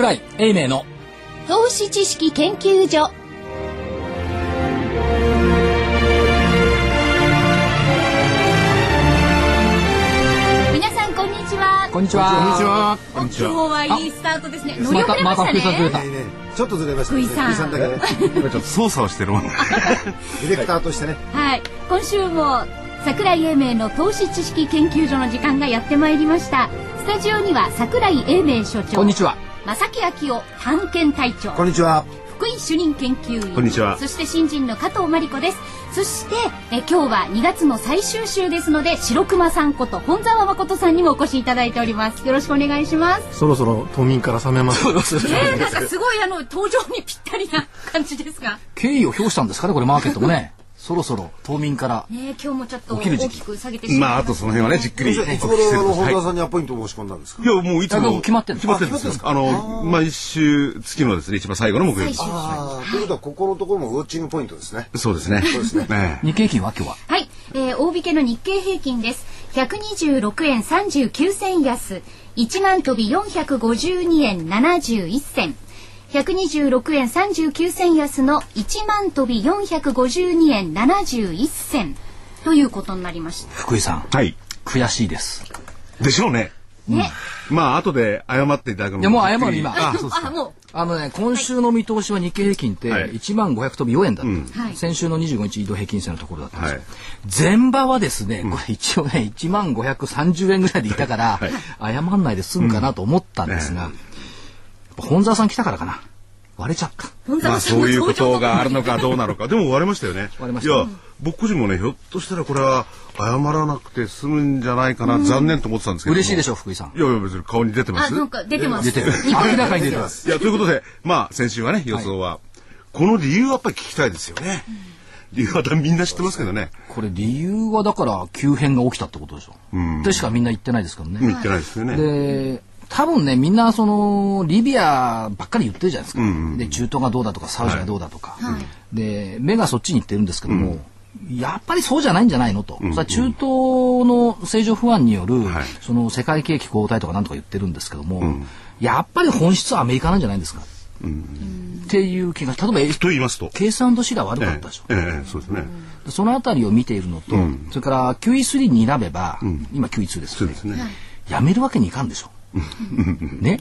桜井英明の。投資知識研究所。皆さんこんにちは。こんにちは。こんにちは。お今日はいいスタートですね。乗り遅れまましたたまた福井さんずれたね。ねちょっとずれましたね。福井さん。だけ。操作をしてるもん。ディレクターとしてね。はい。今週も桜井英明の投資知識研究所の時間がやってまいりました。スタジオには桜井英明所長。こんにちは正木昭夫探検隊長。こんにちは。福井主任研究員。こんにちは。そして新人の加藤真理子です。そしてえ今日は2月の最終週ですので白熊さんこと本沢誠さんにもお越しいただいております。よろしくお願いします。そろそろ冬眠から覚めます。えー、なんかすごいあの登場にぴったりな感じですが。敬意を表したんですかねこれマーケットもねそろそろ冬眠からね今日もちょっと大きく下げてしまいまあ、あましたとその辺はね、じっくり。いつ頃あの本田さんにアポイントを申し込んだんですか？い。や、もういつあも。決まってんの？決まってるんですよ。あの、毎週、月のですね、一番最後の木曜日最。終ああ、ということはここのところもウォッチングポイントですね。そうですね。そうですね。日経平均は今日は？はい、えー、大引けの日経平均です。126円39銭安、1万飛び452円71銭。126円39銭安の1万飛び452円71銭。ということになりました。福井さん。はい。悔しいです。でしょうね。ね。まあ、後で謝っていただくのもいやもう謝る今あ、そうあ、もあのね今週の見通しは日経平均ってはい。1万500飛び4円だった、はい。先週の25日移動平均線のところだったんですよ、はい。前場はですね、これ一応ね1万530円ぐらいでいたから、謝んないで済むかなと思ったんですが、やっぱ本沢さん来たからかな割れちゃったまあ、そういうことがあるのかどうなのか。でも割れましたよね。割れましたいや、僕個人もね、ひょっとしたらこれは謝らなくて済むんじゃないかな、残念と思ってたんですけども。嬉しいでしょ。ょ福井さんいやいや、別に顔に出てまあ、す。なんか出てます。出てる明らかに出てますいや、ということで、まあ、先週はね、予想は、この理由はやっぱり聞きたいですよね。理由はみんな知ってますけどね。これ理由はだから急変が起きたってことでしょ。でしかみんな言ってないですからね。言ってないですよね。で多分ねみんなそのリビアばっかり言ってるじゃないですか。で中東がどうだとかサウジがどうだとか。で目がそっちに行ってるんですけども。やっぱりそうじゃないんじゃないのと、それは中東の政情不安による、はいその世界景気後退とかなんとか言ってるんですけども、やっぱり本質はアメリカなんじゃないですか、っていう気が例えばと言いますと。計算とシラ悪かえったでしょ、えええそうですね。そのあたりを見ているのと、それから QE3 に選べば、今 QE2 ですよねそうですね。やめるわけにいかんでしょ。ね、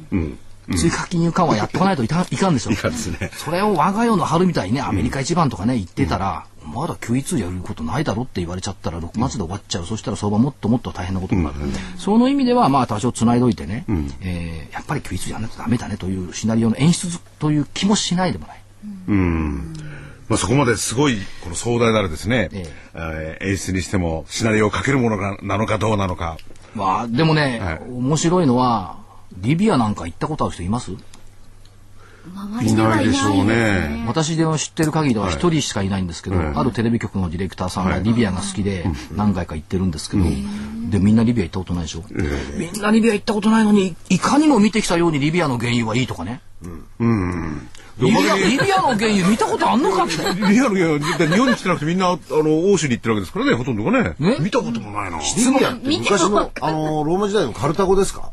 追加金融緩和やってこないといかん でしょ。いかんですねそれを我が世の春みたいにね、アメリカ一番とかね、言ってたら、まだ QE2 やることないだろって言われちゃったら6月で終わっちゃう。そしたら相場もっともっと大変なことになる。その意味では、まあ多少繋いどいてね、えーやっぱり QE2 やらないとダメだねというシナリオの演出という気もしないでもない。まあ、そこまですごい、この壮大なるですね、ええー演出にしても、シナリオをかけるものがなのかどうなのか。まあ、でもね、はい。面白いのは、リビアなんか行ったことある人います？いないでしょうね。私で知ってる限りでは一人しかいないんですけど、あるテレビ局のディレクターさんがリビアが好きで何回か行ってるんですけど、でみんなリビア行ったことないでしょ、みんなリビア行ったことないのにいかにも見てきたようにリビアの原油はいいとかね、リビアリビアの原油見たことあんのかってリアルいや、だって日本に来てなくてみんな、あの、欧州に行ってるわけですからね、ほとんどがね。ね？見たこともないな。リビアって昔のあのローマ時代のカルタゴですか？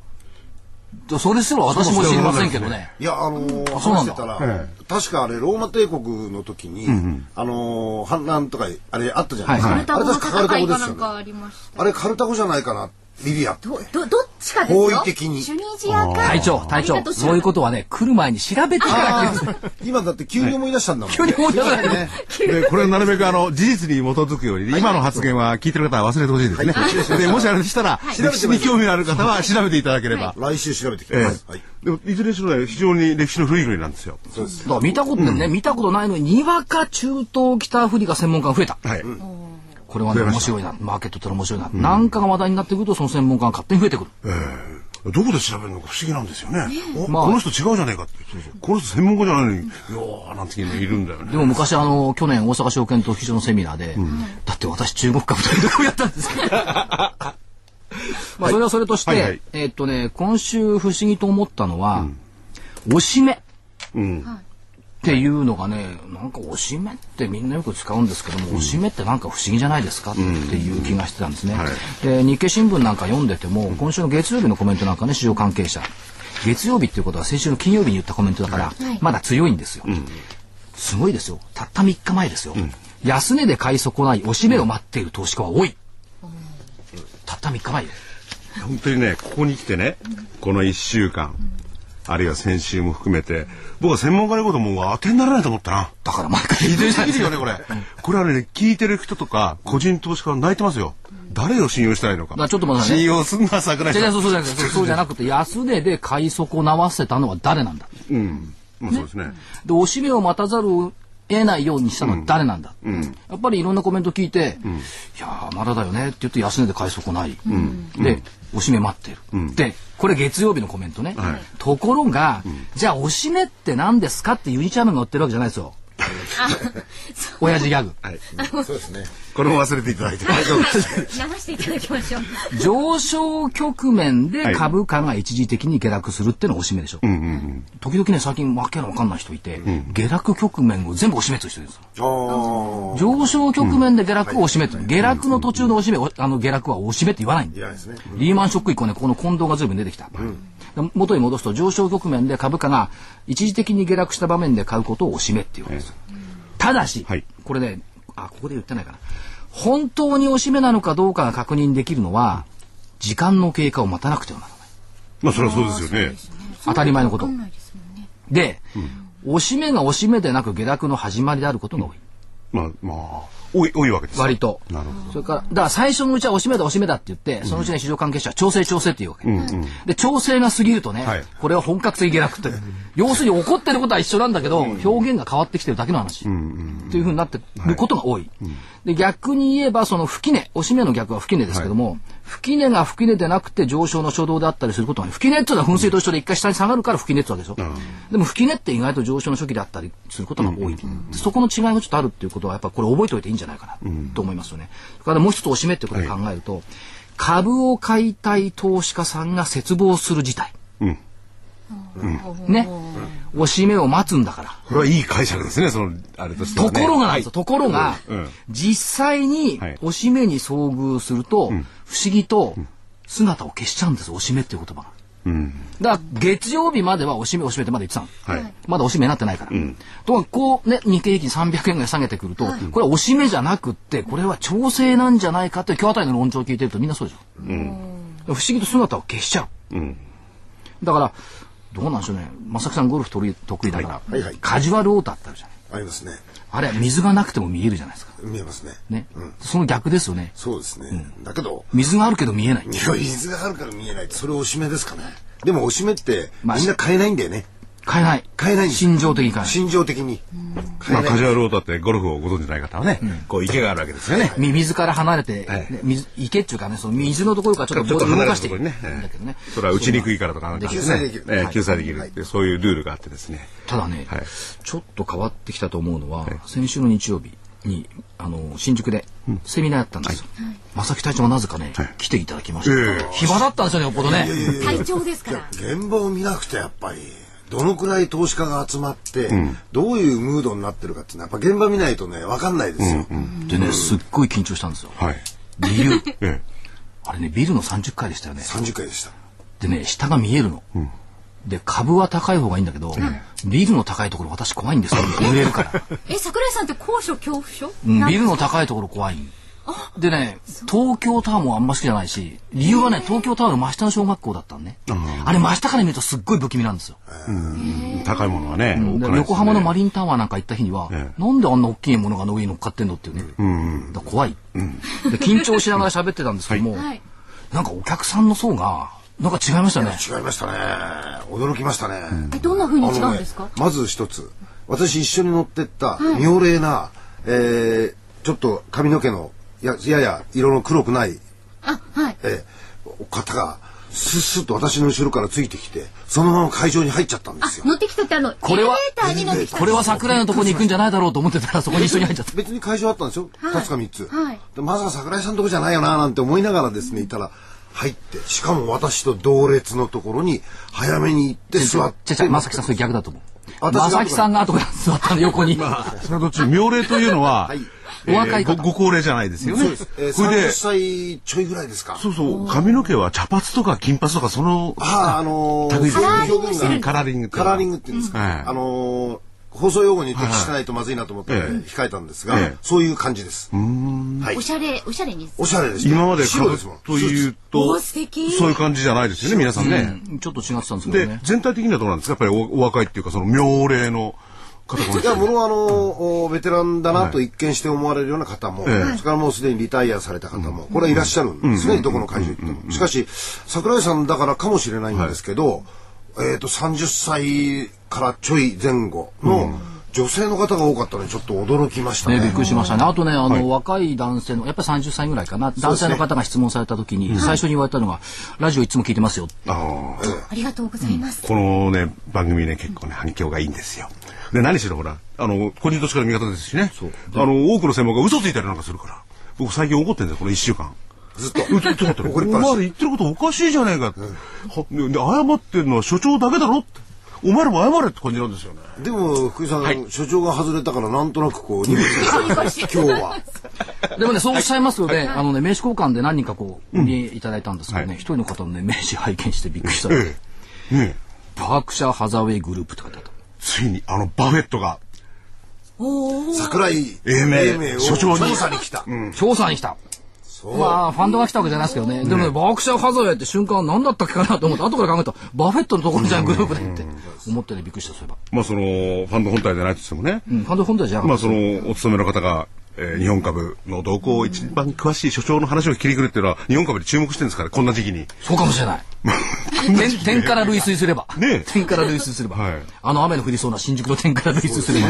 それすら私も知りませんけどねいやあのーそうなんだ話してたら、確かあれローマ帝国の時に、あのー反乱とかあれあったじゃないですか。あれ確かカルタゴですよあれカルタゴじゃないかな。リビアって。ど、ど、どっちかですよ？方位的にチュニジアか。隊長隊長そういうことはね来る前に調べてから今だって急に思い出したんだもん、ね。急に思い出したねね。で、これはなるべくあの、事実に基づくように、今の発言は聞いてる方は忘れてほしいですね。で、もしあれでしたら、歴史に興味のある方は調べていただければ。来週調べてきえます。はい。えでも、いずれにしろね、非常に歴史の古い国なんですよ。そうです。だから見たことね、見たことないのににわか中東北アフリカ専門家が増えたはい。これはね面白いな。マーケットって面白いな、なんかが話題になってくるとその専門家が勝手に増えてくる、どこで調べるのか不思議なんですよね。おまあこの人違うじゃねえかって。この人専門家じゃないのに、いやーなんていうのいるんだよね。でも昔あの去年大阪証券取引所のセミナーで、だって私中国株というとこやったんですけど まあそれはそれとして、はいはい。えーっとね今週不思議と思ったのは、おしめっていうのがねなんかおしめってみんなよく使うんですけども、おしめってなんか不思議じゃないですかっていう気がしてたんですね、で日経新聞なんか読んでても、今週の月曜日のコメントなんかね市場関係者。月曜日っていうことは先週の金曜日に言ったコメントだから、はい。まだ強いんですよ。すごいですよ。たった3日前ですよ。安値で買い損ない押し目を待っている投資家は多い。たった3日前。よ。本当にね、ここに来てね、この1週間、あるいは先週も含めて、僕は専門家のこともう当てにならないと思ったな。だから毎回言ってるじゃないですか。いいよね、これ。これはね、聞いてる人とか、個人投資家は泣いてますよ。誰を信用したらいいのか。まあちょっと待ってね信用すんな、桜井さ。そうんそうじゃなくて、そうじゃなくて、安値で買い損なわせたのは誰なんだ。うん。まあそうですね。で、押し目を待たざるを得ないようにしたのは誰なんだ？やっぱりいろんなコメント聞いて、いやー、まだだよねって言って安値で買い損ない。で、押し目待ってる。で、これ月曜日のコメントね。ところが、じゃあ押し目って何ですかってユニチャームが売ってるわけじゃないですよ。親父ギャグ。はい。そうですね。これも忘れていただいて。大丈夫です。流していただきましょう。上昇局面で株価が一時的に下落するっていうのが押し目でしょ。時々ね、最近わけのわかんない人いて、下落局面を全部押し目としてるんですよ。ああ。上昇局面で下落を押し目って、下落の途中の押し目、おあの下落は押し目って言わないんだよ。いやですね。リーマンショック以降ね、ここの混同が随分出てきた。で元に戻すと、上昇局面で株価が一時的に下落した場面で買うことを押し目っていうわけですよ。ただし、はいこれね、あ、ここで言ってないかな。本当に押し目なのかどうかが確認できるのは、時間の経過を待たなくてはならない。まあそれはそうですよね。当たり前のこと。で、押し目が押し目でなく下落の始まりであることが多い。まあまあ、多い、多いわけですよ割と。なるほど。それから、だから最初のうちは押し目だ押し目だって言って、そのうちに市場関係者は調整調整って言うわけ。で、調整が過ぎるとね、はいこれは本格的下落って。要するに起こってることは一緒なんだけど、表現が変わってきてるだけの話。っていうふうになってることが多い。で、逆に言えば、その吹き値、押し目の逆は吹き値ですけども、吹き値が吹き値でなくて上昇の初動であったりすることが、吹き値っていうのは噴水と一緒で一回下に下がるから吹き値ってわけでしょ。でも吹き値って意外と上昇の初期であったりすることが多い。そこの違いがちょっとあるっていうことは、やっぱこれ覚えておいていいんじゃないかなと思いますよね。それからもう一つ押し目ってことで考えると、株を買いたい投資家さんが絶望する事態。うん。ね。押し目を待つんだから。これはいい解釈ですね、その、あれとしてはね。ところがなんですよ。ところが、うん実際にはい押し目に遭遇すると、不思議と姿を消しちゃうんですよ、押し目っていう言葉が。うん。だから月曜日までは押し目押し目ってまだ言ってたの。はい。ままだ押し目になってないから。ところがこうね、日経平均300円ぐらい下げてくると、これは押し目じゃなくって、これは調整なんじゃないかって今日あたりの論調を聞いてるとみんなそうでしょ。不思議と姿を消しちゃう。うん。だから、どうなんでしょうね。正木さんゴルフ得意だから、はいはいカジュアルオーターってあるじゃない。ありますね。あれは水がなくても見えるじゃないですか。見えますね。ね。その逆ですよね。そうですね。だけど、水があるけど見えない。いや、水があるから見えないそれ押し目ですかね。でも押し目って、まあみんな買えないんだよね。買えない。買えないんです心情的に買えない。心情的に。買まあ。カジュアルオーターってゴルフをご存知ない方はね、こう池があるわけですよね。み水から離れて、はいね水池っていうかね、その水のところからちょっと動かしていくんだけどね。それは打ちにくいからとかなんか救済できる救済できるって、そういうルールがあってですね。ただね、はいちょっと変わってきたと思うのは、先週の日曜日に、あの、新宿でセミナーやったんですよ。正木隊長がなぜかね、来ていただきました。ええ暇だったんですよね、よっぽどね。体調ですから。現場を見なくてやっぱりどのくらい投資家が集まって、どういうムードになってるかっていうのはやっぱ現場見ないとね分かんないですよ、でね、すっごい緊張したんですよ。はい。理由。えあれね、ビルの30階でしたよね。30回でしたでね、下が見えるの。で、株は高い方がいいんだけど、ビルの高いところ私怖いんですよ。揺れるから。え、桜井さんって高所恐怖症？ビルの高いところ怖い。でね、東京タワーもあんま好きじゃないし、理由はね、東京タワーの真下の小学校だったのね。あれ真下から見るとすっごい不気味なんですよ。え高いものはね、横浜のマリンタワーなんか行った日には、えなんであんな大きいものがあの上に乗っかってんのっていうね。怖い、で。緊張しながら喋ってたんですけども、はい。なんかお客さんの層が、なんか違いましたね。違いましたね。驚きましたね、え、どんな風に違うんですか？まず一つ。私一緒に乗ってった妙齢な、えーちょっと髪の毛のややや色の黒くない、あ、はい。えー方がスッスッと私の後ろからついてきてそのまま会場に入っちゃったんですよ。乗ってきたってあの、これはエレベーターに乗ってきた。これは桜井のところに行くんじゃないだろうと思ってたらそこに一緒に入っちゃった。別に会場あったんですよ、2つか3つ、はい。でまさか桜井さんのとこじゃないよななんて思いながらですねいたら入って。しかも私と同列のところに早めに行って座っちゃちゃ、まさきさんそれ逆だと思う。私がまさきさんが後から座ったの横に。それはどっち妙齢というのは、はい。えーお若い方ごご高齢じゃないですよね。そうです。えー、それで30、歳ちょいぐらいですか。そうそう、髪の毛は茶髪とか金髪とかその、ああ、あのー、類そういう表現がカラーリングカラーリングって言うんですか。はいあのー、放送用語に適してないとまずいなと思ってはい控えたんですが、ええそういう感じです。はいお。しゃれおしゃれにおしゃれです。今まで白ですもん。というおと、素敵そういう感じじゃないですよね、皆さんね。うんちょっと違ってたんですけどでね、。全体的にはどうなんですか？やっぱりおお若いっていうか、その妙齢の方が多いや、ものはあのおベテランだなと一見して思われるような方も、ええ。それからもうすでにリタイアされた方も、これはいらっしゃるんですね、どこの会場行っても。しかし、桜井さんだからかもしれないんですけど、えっと、30歳からちょい前後の女性の方が多かったのにちょっと驚きましたね、ね。びっくりしましたね。あとね、あの、はい若い男性の、やっぱり30歳ぐらいかな、男性の方が質問された時に、最初に言われたのが、ラジオいつも聞いてますよって。あー。ありがとうございます、このね、番組ね、結構ね、反響がいいんですよ。で、何しろほら、あの、個人としての見方ですしね。あの、多くの専門家が嘘ついたりなんかするから。僕最近怒ってるんですよ、この一週間。ずっと。うちょっと待って、お怒りっぱなし前ら言ってることおかしいじゃねえかって。はで謝ってるのは所長だけだろって。お前らも謝れって感じなんですよね。でも、福井さん、所長が外れたからなんとなくこう、荷物が今日は。でもね、そうおっしゃいますよね、あのね、名刺交換で何人かこう、にいただいたんですけどね、はい一人の方のね、名刺拝見してびっくりした。ええ。ねえ。バークシャーハザーウェイグループって書いてあった。ついにあのバフェットが、桜井英明所長に調査に来た。調査に来た。そう。まあ、ファンドが来たわけじゃないですけどね。でもね、バークシャーハザーウェイって瞬間何だったっけかなと思って、後から考えたら、バフェットのところじゃん、グループでって。思ってね、びっくりした、そういえば。まあその、ファンド本体でないとしてもね、うん、ファンド本体じゃなまあその、お勤めの方が、えー日本株の動向を一番詳しい所長の話を切りくるっていうのは、日本株で注目してるんですから、こんな時期に。そうかもしれない。点点から類推すれば。ねから類推すれば。はいあの雨の降りそうな新宿の点から類推すれば。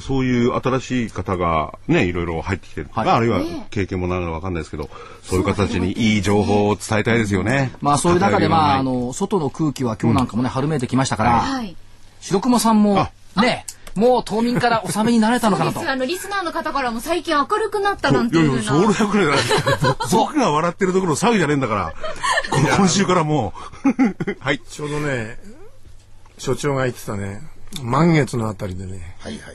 そういう新しい方がね、いろいろ入ってきてる。はいまあ、あるいは経験もながらわかんないですけど、そういう方たちにいい情報を伝えたいですよね。まあそういう中で、まあ、あの、外の空気は今日なんかもね、春めいてきましたから、はい白熊さんも、ね、もう冬眠からおさめになれたのかなと。実。はあのリスナーの方からも最近明るくなったなんていいやいや、いうふうなそれだけじゃない。僕が笑ってるところ騒ぎじゃねえんだから、この今週からもう、はい。ちょうどね、所長が言ってたね、満月のあたりでね、はいはいはい。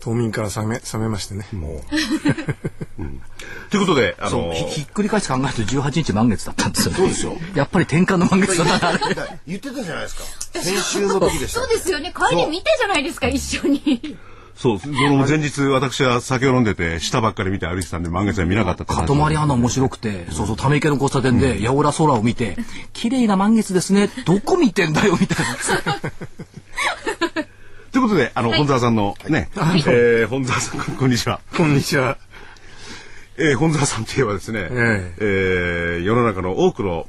冬眠から覚め、覚めましてね。も ということで、あのそうひひっくり返して考えると18日満月だったんですよね。そうですよ。やっぱり転換の満月だったな。言ってたじゃないですか。先週の時でしたそう。ですよね帰り見てじゃないですか一緒にそう、その前日私は酒を飲んでて、下ばっかり見て歩いてたんで、満月は見なかったかとまり穴面白くて、そうそう、ため池の交差点で、八百屋空を見て、綺麗な満月ですね。どこ見てんだよ、みたいな。ということで、あの、本沢さんのね、えー、本沢さん、こんにちは。う、こんにちは。えー、本沢さんといえばですね、ええ。ー世の中の多くの、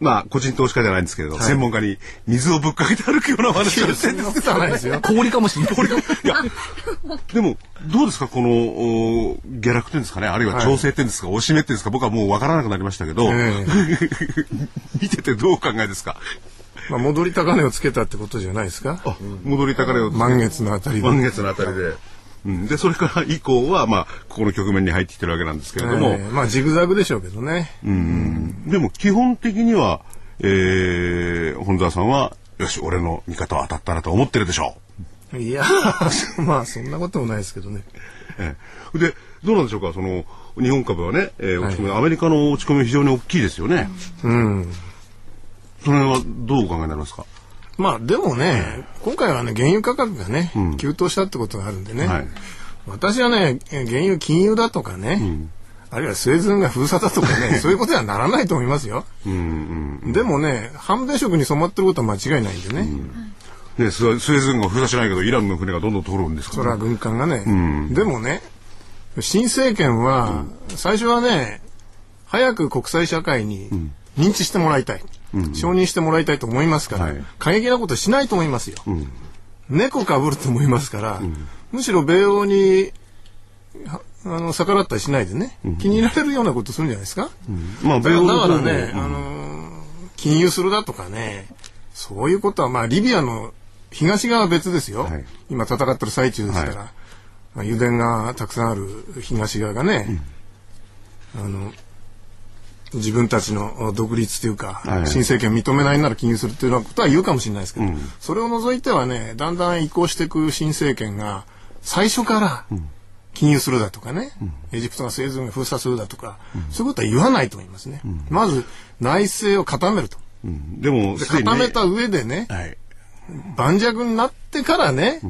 まあ、個人投資家じゃないんですけれど、専門家に水をぶっかけて歩くようなお話をしてるんですそんなことはないですよ。氷かもしれない。いや、でも、どうですか、この、お下落っていうんですかね、あるいは調整っていうんですか、押しめっていうんですか、僕はもうわからなくなりましたけど、え。見ててどうお考えですか？まあ、戻り高値をつけたってことじゃないですか？戻り高値を満月のあたりで。満月のあたりで。うん、で、それから以降は、まあ、ここの局面に入ってきてるわけなんですけれども、ええまあ、ジグザグでしょうけどね。でも基本的には、えー、本沢さんは、よし、俺の味方は当たったなと思ってるでしょいや、まあ、そんなこともないですけどね。う。ええで、どうなんでしょうか、その、日本株はね、えー落ち込み、アメリカの落ち込みは非常に大きいですよね。うん。それはどうお考えになりますか？まあ、でもね、今回はね、原油価格がね、急騰したってことがあるんでね。はい私はね、え原油禁輸だとかね、あるいはスエズ運河封鎖だとかね、そういうことにはならないと思いますよ。でもね、反米色に染まってることは間違いないんでね。ね、スエスエズ運河封鎖しないけど、イランの船がどんどん通るんですかそれはらね。軍艦がね。でもね、新政権は、最初はね、早く国際社会に認知してもらいたい。承認してもらいたいと思いますから、はい。過激なことしないと思いますよ。猫かぶると思いますから、むしろ米欧に、はあの、逆らったりしないでね、気に入られるようなことするんじゃないですか？まあ、だからね、あのー禁輸するだとかね、そういうことは、まあ、リビアの東側は別ですよ。はい。今戦ってる最中ですから、油田がたくさんある東側がね、あの、自分たちの独立というか、はい。新政権を認めないなら禁輸するというようなことは言うかもしれないですけど、うん。それを除いてはね、だんだん移行していく新政権が、最初から禁輸するだとかね、エジプトがスエズ運河封鎖するだとか、そういうことは言わないと思いますね。まず内政を固めると。でも、固めた上でね、はい。盤石になってからね、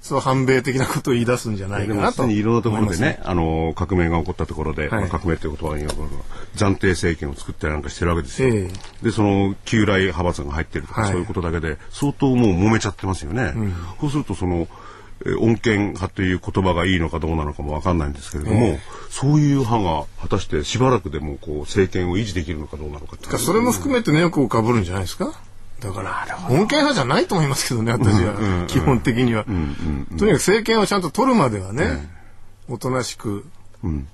そう反米的なことを言い出すんじゃないかなと。いろんなところでね、あの、革命が起こったところで、はいまあ革命という言葉がいいのか暫定政権を作ったりなんかしてるわけですよ。えで、その、旧来派閥が入ってるとか、はいそういうことだけで、相当もう揉めちゃってますよね。そうすると、その、えー穏健派という言葉がいいのかどうなのかもわかんないんですけれども、そういう派が果たしてしばらくでもこう政権を維持できるのかどうなのかってえそれも含めてね、よくかぶるんじゃないですか？だから、穏健派じゃないと思いますけどね、私は。基本的には。とにかく政権をちゃんと取るまではね、おとなしく、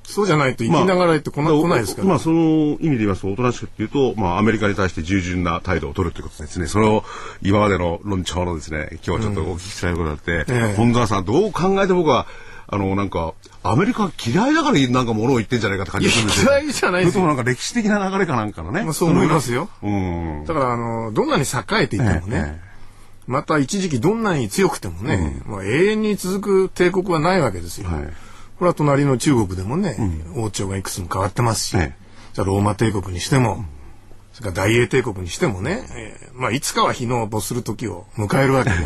そうじゃないと生きながらえってこな、来ないですから。まあ、その意味で言いますと、おとなしくっていうと、まあ、アメリカに対して従順な態度を取るということですね。それを、今までの論調のですね、今日はちょっとお聞きしたいことがあって、ええ本沢さん、どう考えて僕は、あの、なんか、アメリカ嫌いだからなんか物を言ってんじゃないかって感じがするんですよ。嫌いじゃないですよなんか歴史的な流れかなんかのね。まあそう思いますよ。うん。だから、あの、どんなに栄えていてもね、また一時期どんなに強くてもね、まあ永遠に続く帝国はないわけですよ。はいこれは隣の中国でもね、王朝がいくつも変わってますし、ええじゃあローマ帝国にしても、それから大英帝国にしてもね、えーまあいつかは日の没する時を迎えるわけで、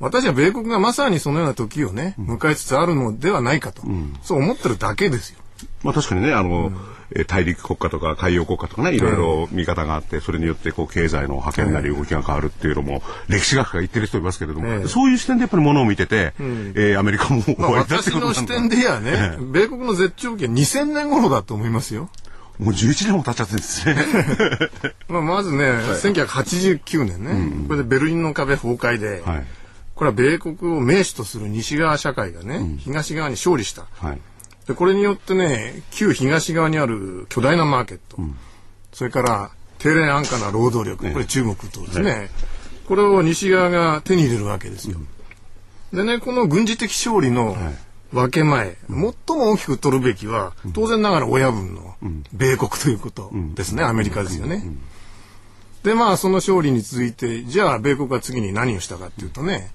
私は米国がまさにそのような時をね、迎えつつあるのではないかと、そう思ってるだけですよ。まあ確かにね、あの、えー大陸国家とか海洋国家とかね、いろいろ見方があって、それによってこう経済の覇権なり動きが変わるっていうのも、歴史学が言ってる人いますけれども、ええ。そういう視点でやっぱりものを見てて、えーアメリカも終まあ わりだって私ことなんだ。の視点で言えばね、米国の絶頂期は2000年頃だと思いますよ。もう11年も経っちゃってるんですね。まあ、まずね、1989年ね、これでベルリンの壁崩壊で、はい。これは米国を盟主とする西側社会がね、東側に勝利した。はい。で、これによってね、旧東側にある巨大なマーケット、それから低廉安価な労働力、これ中国とですね、これを西側が手に入れるわけですよ。でね、この軍事的勝利の分け前、最も大きく取るべきは、当然ながら親分の米国ということですね、アメリカですよね。で、まあ、その勝利に続いて、じゃあ、米国は次に何をしたかっていうとね、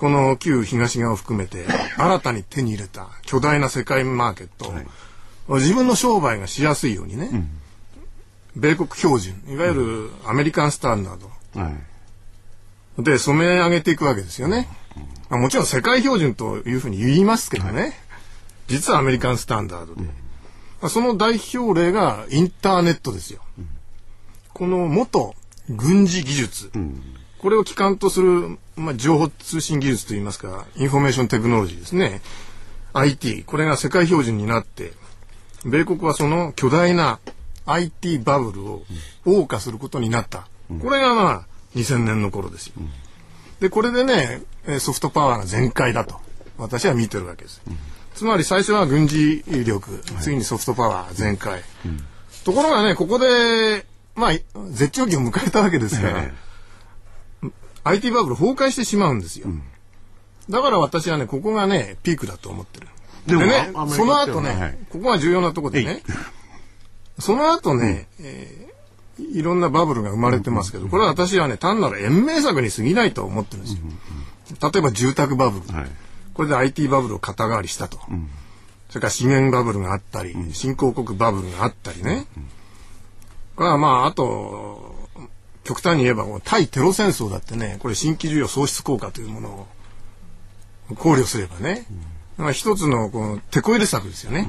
この旧東側を含めて、新たに手に入れた巨大な世界マーケット、自分の商売がしやすいようにね、米国標準、いわゆるアメリカンスタンダード。はい。で染め上げていくわけですよね。まあもちろん世界標準というふうに言いますけどね、実はアメリカンスタンダードで、まあその代表例がインターネットですよ。この元軍事技術、これを基幹とする、まあ、情報通信技術といいますか、インフォメーションテクノロジーですね。IT、これが世界標準になって、米国はその巨大な IT バブルを謳歌することになった。これがまあ、2000年の頃ですよ。で、これでね、えーソフトパワーが全開だと、私は見てるわけです。つまり最初は軍事力、次にソフトパワー全開。ところがね、ここで、まあ、絶頂期を迎えたわけですから、え IT バブル崩壊してしまうんですよ。だから私はね、ここがね、ピークだと思ってる。でもねその後ね、はいここが重要なところでね、その後ね、えーいろんなバブルが生まれてますけど、これは私はね、単なる延命策に過ぎないと思ってるんですよ。例えば住宅バブル。はい。これで IT バブルを肩代わりしたと。それから資源バブルがあったり、新興国バブルがあったりね。これはまあ、あと、極端に言えば、この対テロ戦争だってね、これ新規需要創出効果というものを考慮すればね、まあ一つのこの手こ入れ策ですよね。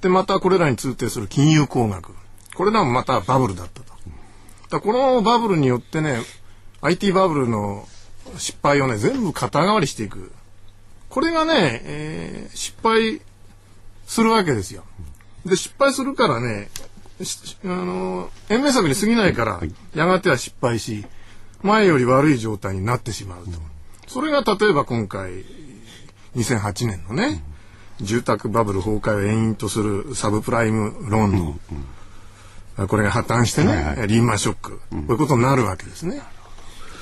で、またこれらに通底する金融工学。これらもまたバブルだったと。だこのバブルによってね、IT バブルの失敗をね、全部肩代わりしていく。これがね、えー失敗するわけですよ。で、失敗するからね、しあの、延命策に過ぎないから、やがては失敗し、前より悪い状態になってしまうと。それが例えば今回、2008年のね、住宅バブル崩壊を遠因とするサブプライムローンの、これが破綻してね、はいはリーマンショック、こういうことになるわけですね。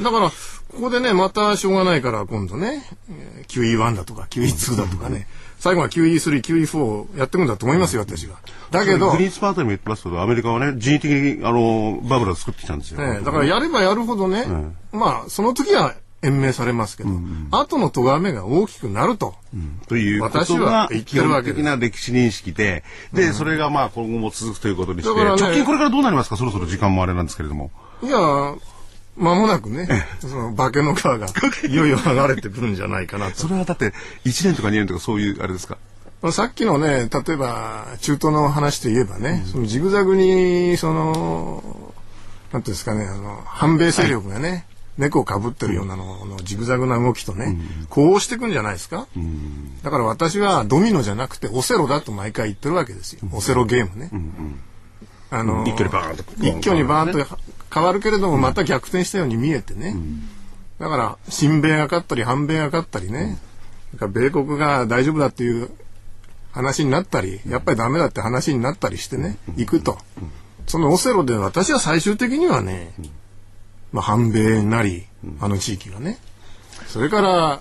だから、ここでね、またしょうがないから今度ね、えー QE1 だとか QE2 だとかね、最後は QE3、QE4 をやっていくんだと思いますよ、私は。だけど、グリーンスパートにも言ってますけど、アメリカはね、人為的に、あの、バブルを作ってきたんですよ。ええだからやればやるほどね、まあ、その時は延命されますけど、後の咎めが大きくなると、ということ私はが言って的な歴史認識で、で、それがまあ今後も続くということにして、だからね直近これからどうなりますか？そろそろ時間もあれなんですけれども。いや、間もなくね、その化けの皮が いよいよ剥がれてくるんじゃないかなと。それはだって、1年とか2年とかそういうあれですか？さっきのね、例えば中東の話で言えばね、そのジグザグに、その、なんていうんですかね、あの、反米勢力がね、猫をかぶってるようなののジグザグな動きとね、こうしていくんじゃないですか、だから私はドミノじゃなくてオセロだと毎回言ってるわけですよ。オセロゲームね。あの一挙にバーンと。一挙にバーンと変わるけれどもまた逆転したように見えてね。だから親米が勝ったり反米が勝ったりね、だから米国が大丈夫だっていう話になったり、やっぱりダメだって話になったりしてね、行くと。そのオセロで私は最終的にはね、まあ反米なり、あの地域がね、それから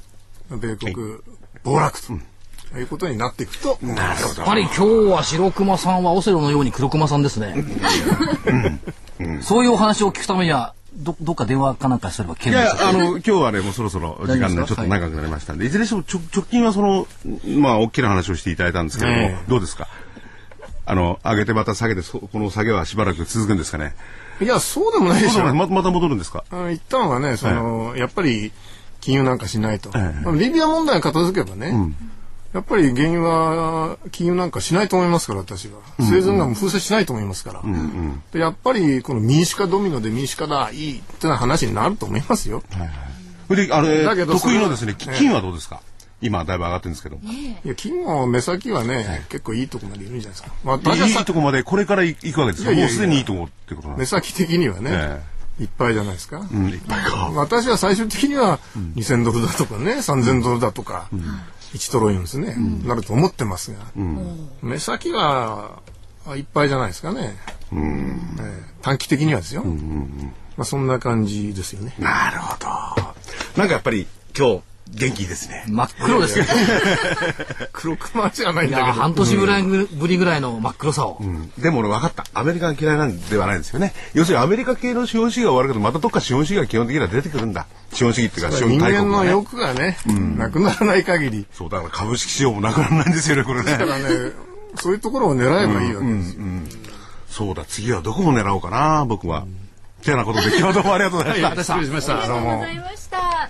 米国暴落と。いうことになっていくと。思います。やっぱり今日は白熊さんはオセロのように黒熊さんですね。そういうお話を聞くためには、ど、どっか電話かなんかすればいやあの、今日はね、もうそろそろ時間がちょっと長くなりましたんで、い、ずれにしてもちょ直近はその、まあ、大きな話をしていただいたんですけれども、ええ。どうですか？あの、上げてまた下げて、そこの下げはしばらく続くんですかね？いや、そうでもないでしょ。ままた戻るんですか？あ言ったのはね、その、やっぱり金融なんかしないと。ええ。まあリビア問題が片付けばね、やっぱり原因は金融なんかしないと思いますから、私は。生存が封鎖しないと思いますから。でやっぱりこの民主化ドミノで民主化だ、いいってな話になると思いますよ。それで、あれだけ、ど得意のですね、金はどうですか？今、だいぶ上がってるんですけど。いや、金の目先はね、結構いいとこまでいるんじゃないですか。まあ、いいとこまで、これから行くわけですか？いやいやいやもうすでにいいとこってことなんです目先的にはね、えいっぱいじゃないですか。うん、いっぱいか。私は最終的には2000ドルだとかね、3000ドルだとか、1トロインですね、なると思ってますが、目先はあいっぱいじゃないですかね。ええ短期的にはですよ。まあそんな感じですよね。なるほど。なんかやっぱり、今日、元気いいですね。真っ黒ですね。黒熊じゃないんだけど。半年ぐらいぶりぐらいの真っ黒さを。でも俺分かった。アメリカが嫌いなんではないんですよね。要するにアメリカ系の資本主義が終わるけど、またどっか資本主義が基本的には出てくるんだ。資本主義っていうか資本人大国がね。間の欲がね、なくならない限り。そう、だから株式市場もなくならないんですよね、これね。だからね、そういうところを狙えばいいわけですよ。そうだ、次はどこを狙おうかな、僕は。てなことで、今日はどうもありがとうございました。失礼しました。どうも。いました。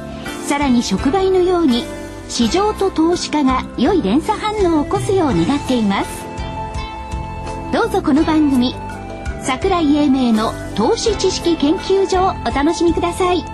さらに触媒のように市場と投資家が良い連鎖反応を起こすよう願っています。どうぞこの番組桜井英明の投資知識研究所をお楽しみください。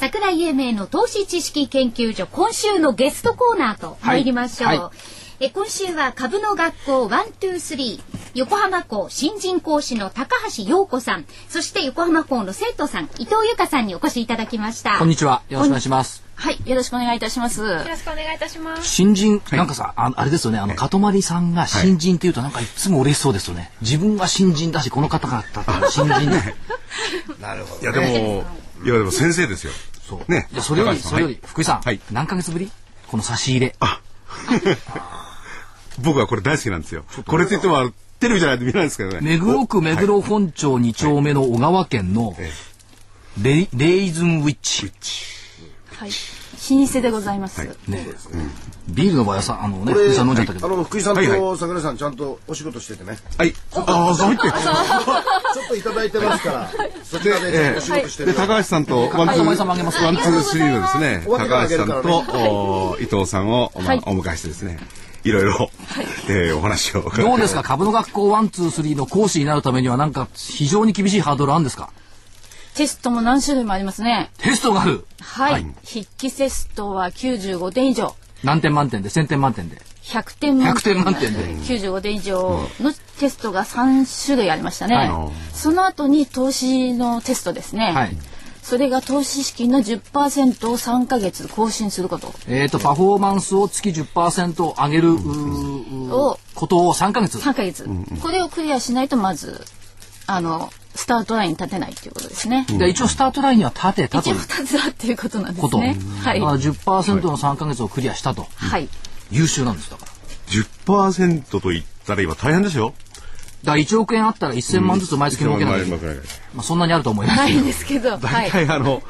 桜井英明の投資知識研究所今週のゲストコーナーと参りましょう、はい。はえ今週は株の学校123横浜校新人講師の高橋陽子さんそして横浜校の生徒さん伊藤由香さんにお越しいただきましたこんにちは。よろしくお願いします。はいよろしくお願いいたしますよろしくお願いいたします。新人、なんかさ、ああれですよね、あの、かとまりさんが新人っていうとなんかいつも嬉しそうですよね。自分は新人だし、この方々って新人だ。いや、でも、いや、でも先生ですよ。そう。ねじゃあそれより、それより、福井さん、はい何ヶ月ぶり？この差し入れ。僕はこれ大好きなんですよ。これといってもテレビじゃないと見ないですけどね。目黒区目黒本町2丁目の小川県のレイレイズンウィッチ。はい。老舗でございます。ね、ビールの場合はさ、あのね、福井さん飲んじゃったけど。あの福井さんと桜井さんちゃんとお仕事しててね。はい。ああ、そう言って。ちょっといただいてますから、そちらでお仕事してで、る。高橋さんとワンツはいお前様あげますー、ワンツースリーのですね、高橋さんと、お伊藤さんを、まあはいお迎えしてですね、いろいろ、えーお話を。どうですか？株の学校ワンツースリーの講師になるためにはなんか非常に厳しいハードルあるんですか？テストも何種類もありますね。テストがある。はい。筆記テストは95点以上。何点満点で？1000点満点で？100点満100点満点で。95点以上のテストが3種類ありましたね、はその後に投資のテストですね、はいそれが投資資金の10%を3ヶ月更新すること。えー、とパフォーマンスを月10%上げる、をことを3ヶ月。3ヶ月、これをクリアしないとまずあのスタートラインに立てないということですね、で一応スタートラインには立てたという一応立てたっていうことなんでこと、す。ねはい、だから10%の3ヶ月をクリアしたと、はい、優秀なんですだから。10%と言ったら今大変ですよ。だから1億円あったら1000万ずつ毎月儲けないまあ、そんなにあると思いますないけどんですけど、は大い、体あの、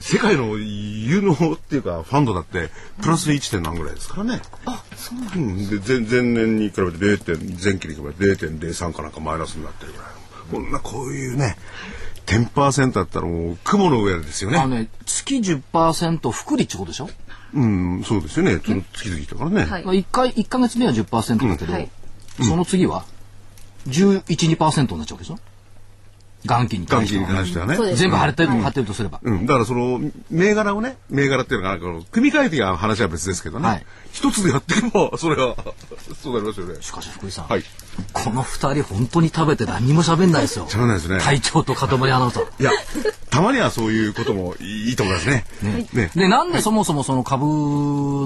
世界の有能っていうかファンドだってプラス 1. 点何ぐらいですからね。あ、そうなんで前前年に比べて0点前期に比べて0.03かなんかマイナスになってるぐらい。こんなこういうね10%だったらもう雲の上ですよね。あのね月10%福利ってことでしょ、うん、そうですよね。その月々だからね。はい。まあ、1回1ヶ月目は10%だけど、はい。その次は？1112%になっちゃうわけでしょ？元金に元金対してはに関してはね。全部貼れてる貼ってるとすれば、うん、だからその銘柄をね銘柄っていうのが組み替えてや話は別ですけどね、はい。一つでやっていけばそれはそうなりますよね。しかし福井さん、はい。この二人本当に食べて何にも喋んないですよ。喋んないですね。隊長と塊アナウンサー。いやたまにはそういうこともいいと思いますね。ね。ね。でなんでそもそもその株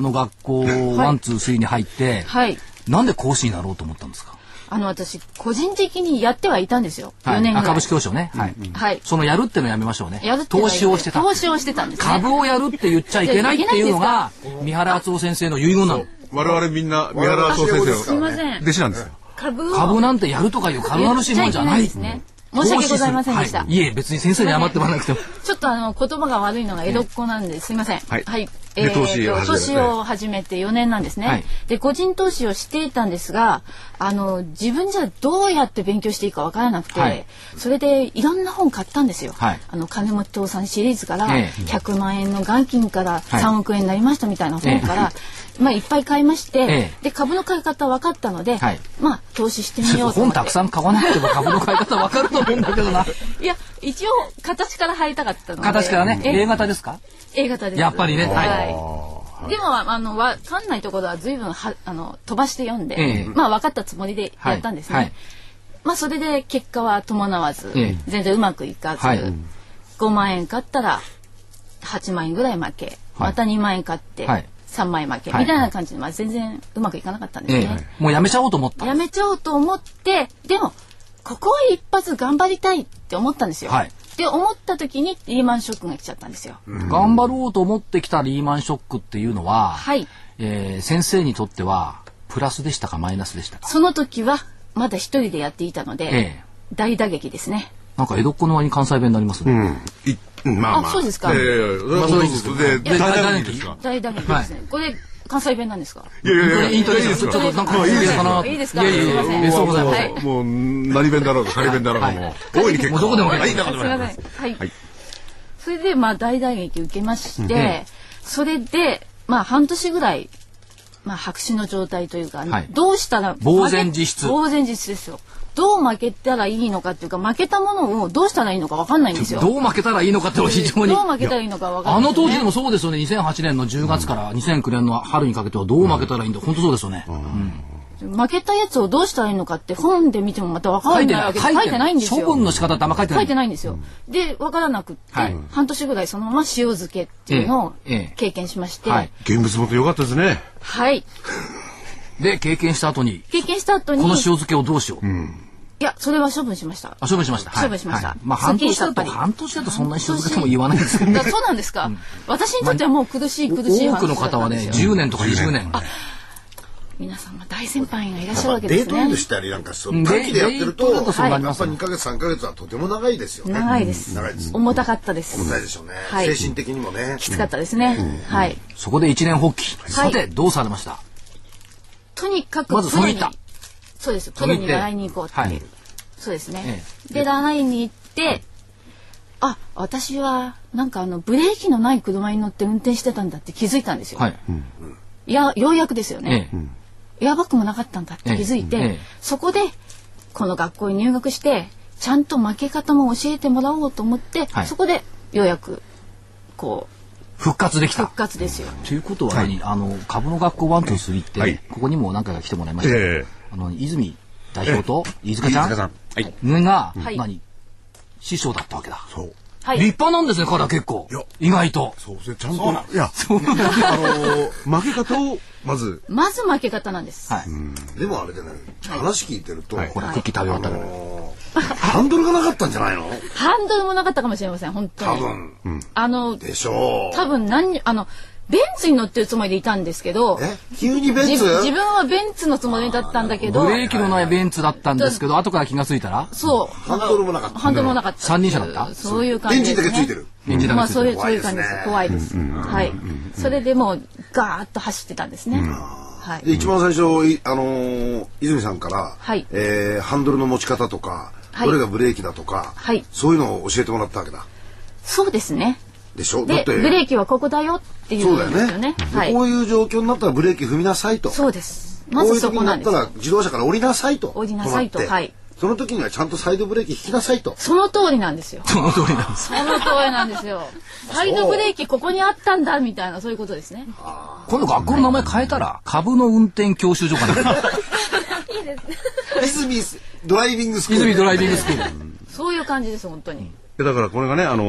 の学校ワンツースリーに入って、はい。なんで講師になろうと思ったんですか、あの私個人的にやってはいたんですよ、4年ぐらい。あ株式投資をね、はい。はい。そのやるってのやめましょうね。やる投資をしてた。投資をしてたんですね。株をやるって言っちゃいけないっていうのが三原敦夫先生の遺言なの我々みんな三原敦夫先すいま生のせん弟子なんですよ株を株なんてやるとかいう軽々しいもんじゃないですね申し訳ございませんでしたはい、いえ別に先生に謝ってもらわなくてもちょっとあの言葉が悪いのが江戸っ子なんですいません。はいえーで投資を始めと投資を始めて4年なんですね。はい。で個人投資をしていたんですが、あの自分じゃどうやって勉強していいかわからなくて、はい。それでいろんな本買ったんですよ。はい。あの金持ち父さんシリーズから、ええ。100万円の元金からはい。3億円になりましたみたいな本から、まあいっぱい買いまして、ええ。で株の買い方分かったので、はい。まあ投資してみようと。本たくさん買わなくても 株の買い方わかると思うんだけどな。いや一応形から入りたかったので。形からね。え A 型ですか？A 型です。やっぱりね。はい。でもあのわかんないところは随分はあの飛ばして読んで、ええ。まあ分かったつもりでやったんですね。はい。はい。まあそれで結果は伴わず、ええ。全然うまくいかず、はい。5万円買ったら8万円ぐらい負け、はい。また2万円買ってはい3万円負け、はい。みたいな感じで、まあ全然うまくいかなかったんですえね。えもうやめちゃおうと思った。やめちゃおうと思ってでもここは一発頑張りたいって思ったんですよ。はい。で思った時にリーマンショックが来ちゃったんですよ。頑張ろうと思ってきたリーマンショックっていうのは、はい。えー先生にとってはプラスでしたかマイナスでしたか？その時はまだ一人でやっていたので、ええ。大打撃ですね。なんか江戸っ子の割に関西弁になりますね、うん。いうんまあまああそうですかいやいやいやまあそれはいいです大大打撃ですか？大打撃ですね。これ関西弁なんですか？いやいやいやいいといいですちょっとなんかいいですかないいですか？いやいやいやうございます、はいもう何弁だろうが仮弁だろうがもう大いに結構どこでもいすみません。はい。はいそれでまあ大打撃受けまして、えそれでまあ半年ぐらいまあ白紙の状態というか、はいどうしたら呆然自失呆然自失ですよ。どう負けたらいいのかっていうか負けたものをどうしたらいいのかわかんないんですよ。どう負けたらいいのかっていうのは非常に。どう負けたらいいのかわかんない、あの当時でもそうですよね。2008年の10月から2009年の春にかけてはどう負けたらいいんだ、本当そうですよね、負けたやつをどうしたらいいのかって本で見てもまたわからないわけで書いてない。んですよ。処分の仕方ってあんま書いてない。書いてないんですよ。で、わからなくって、はい。半年ぐらいそのまま塩漬けっていうのをええええ経験しまして、ははい。い。現物もと良かったですね。で経験した後に経験した後に、この塩漬けをどうしよう、いや、それは処分しました。あ処分しました、はい。処分しました。はい。まあ半年だと半年だとそんなに塩漬けとも言わないんですけどそうなんですか、私にとってはもう苦しい苦しい話多くの方はね10年とか20年皆様大先輩がいらっしゃるわけですね。デートインでしたりなんかそううん。短期でやってるとデートだとそうなりやっぱますよ2ヶ月3ヶ月はとても長いですよね。長いです。長いです。重たかったです。重たいでしょうね。はい。精神的にもね。きつかったですね、はい。そこで一年発起。さて、どうされました？とにかくまずその行ったそうです。プロに習いに行こうっていう、はい。そうですね、えで習いに行って、あ私はなんかあのブレーキのない車に乗って運転してたんだって気づいたんですよ、はい。いやようやくですよね。え、え。エアバッグもなかったんだって気づいて、ええ。ええそこでこの学校に入学してちゃんと負け方も教えてもらおうと思って、はい。そこでようやくこう復活できた。復。活ですよ。ということは何、あの、株の学校ワン、ツー、スリーって、はい。ここにも何回か来てもらいました。えあの、泉代表と、飯塚ちゃん？飯塚さん。はい。が、はい。何？師匠だったわけだ。そう。はい。立派なんですね、彼は結構。いや。意外と。そうですね。ちゃんと。いや。あの負け方をまず。まず負け方なんです。はい。でもあれでね話聞いてるとほら、クッキー食べ終わったから。ハンドルがなかったんじゃないの？ハンドルもなかったかもしれません、本当多に。分あの、でしょう。多分何に、あの、ベンツに乗ってるつもりでいたんですけど、え？急にベン自ツ自分はベンツのつもりだったんだけどブ、レーキのないベンツだったんですけど、後から気がついたら、そう。ハンドルもなかったハンドルもなかった。三輪車だった？そういう感じエンジン。だけついてるエンジンだけまあそういう、怖そういういですね感じです。怖いです。はい。それでもう、ガーッと走ってたんですね。はい。で一番最初いあのー泉さんから、はいえーハンドルの持ち方とか、はいどれがブレーキだとか、はいそういうのを教えてもらったわけだそうですね。でしょ？だで、ってブレーキはここだよっていそうだようんですよね。ね、はいでこ。ういう状況になったらブレーキ踏みなさいとそうです。まずこういう時そこなんですになったら。自動車から降りなさいと降りなさいとはいその時にはちゃんとサイドブレーキ引きなさいとその通りなんですよ。その通りなんです。その通りなんですよ。サイドブレーキここにあったんだみたいなそういうことですね。今度学校の名前変えたら、株の運転教習所かな。泉ドライビングスクール泉ドライビングスクール。そういう感じです本当に。でだからこれがね、あの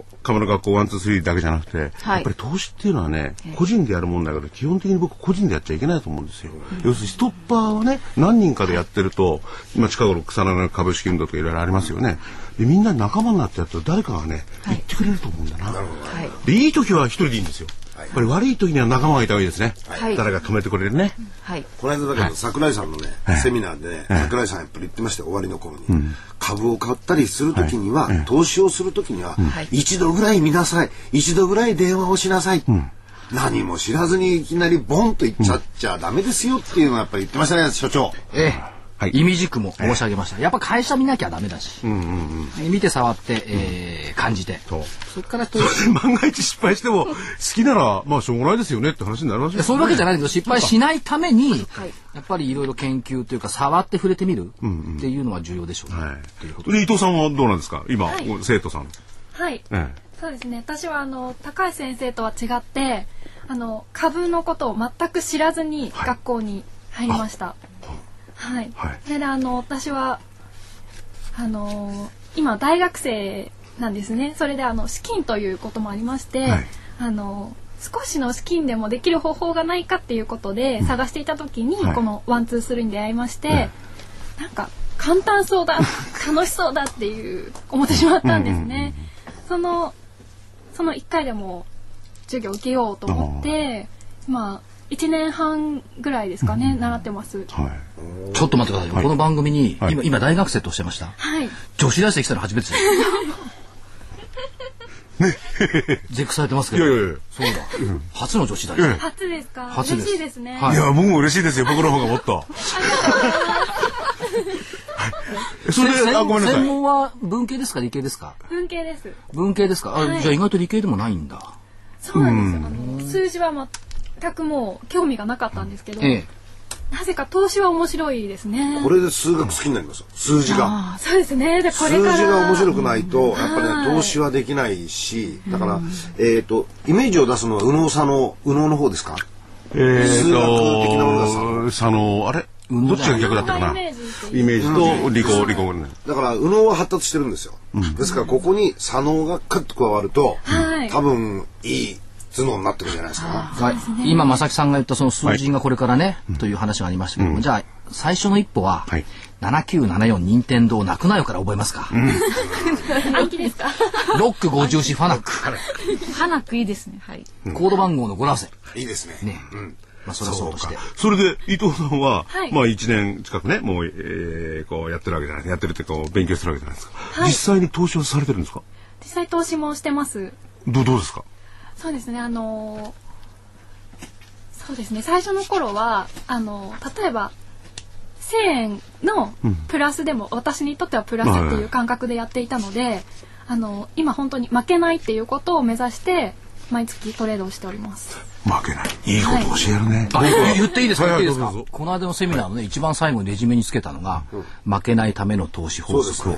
ー、株の学校ワンツースリーだけじゃなくて、はいやっぱり投資っていうのはね、個人でやるもんだけど、基本的に僕個人でやっちゃいけないと思うんですよ。要するにストッパーはね、何人かでやってると、今近頃草の株式運動とかいろいろありますよね。で、みんな仲間になってやると誰かがね、言ってくれると思うんだな。はい。で、いい時は一人でいいんですよ。やっぱり悪い時には仲間がいた方がいいですね。はい。誰か止めてくれるね。はい。この間だけど、桜井さんのね、セミナーでね、桜井さんやっぱり言ってましたよ終わりの頃に、株を買ったりするときには、投資をするときには、一度ぐらい見なさい。一度ぐらい電話をしなさい、何も知らずにいきなりボンと言っちゃっちゃダメですよっていうのはやっぱり言ってましたね所長。ええ。はい意味軸も申し上げました。やっぱ会社見なきゃダメだし、見て触って、えー感じて、そう。それから投そ資れで万が一失敗しても、好きなら、まあしょうがないですよねって話になりますよね。そういうわけじゃないけど失敗しないために、はいやっぱりいろいろ研究というか触って触れてみるっていうのは重要でしょうね。はい。で伊藤さんはどうなんですか？今、はい生徒さん。はい。えそうですね。私はあの高橋先生とは違って、あの株のことを全く知らずにはい学校に入りました。はい。はい。それであの私はあの今大学生なんですね。それであの資金ということもありまして、はい。あの少しの資金でもできる方法がないかっていうことで探していた時に、はい。このワンツースリーに出会いまして、えなんか簡単そうだ 楽しそうだっていう思ってしまったんですね。そのその1回でも授業を受けようと思ってまあ1年半ぐらいですかね、習ってます。えはい。ちょっと待ってください。この番組に、はい今、今大学生とおっしゃいました？はい。女子大生来たの初めてですよ。絶句されてますけど。いやいやいやそうだ。初の女子大生。初ですか？初です嬉しいですね。はいいや、僕も嬉しいですよ。僕の方がもっと。はいそれで、あ、ごめんなさい。専門は文系ですか理系ですか？文系です。文系ですか？あ、はいじゃあ意外と理系でもないんだ。そうなんですよ。あの数字は全くもう興味がなかったんですけど、ええ。なぜか投資は面白いですね。これで数学好きになりますよ。数字が。あそうですね。でこ数れから。字が面白くないとやっぱりはい。ね投資はできないしだからえっとイメージを出すのは右脳左脳右脳の方ですか？えー数学的なものがと、その、あれ？どっちが逆だったかな？イメージと理工、理工ね。だから右脳は発達してるんですよ。ですからここに左脳がクッと加わるとはい。多分いい頭脳になってくるんじゃないですか。はい、今正木さんが言ったその数字がこれからね、という話がありましたけども、じゃあ最初の一歩は、はい。7974任天堂泣くなよから覚えますか、暗記ですか？ロック50子ファナック。花くいいですね。はい。コード番号の語呂合わせ。いいですね。ね。うん。まあ、それはそうとして。それで伊藤さんは、はい。まあ一年近くね、もう、えー、こうやってるわけじゃない。ですか。やってるってこう勉強してるわけじゃないですか。はい。実際に投資をされてるんですか？実際投資もしてます。どうどうですか？そうですねあのそうですね最初の頃はあの例えば1000円のプラスでも、私にとってはプラスっていう感覚でやっていたので、あの今本当に負けないっていうことを目指して毎月トレードをしております。負けない。いいこと教えるね。あ言っていいですか、はいはい言っていいですか？どうぞどうぞこの間のセミナーのね、一番最後にレジュメにつけたのが、負けないための投資法則う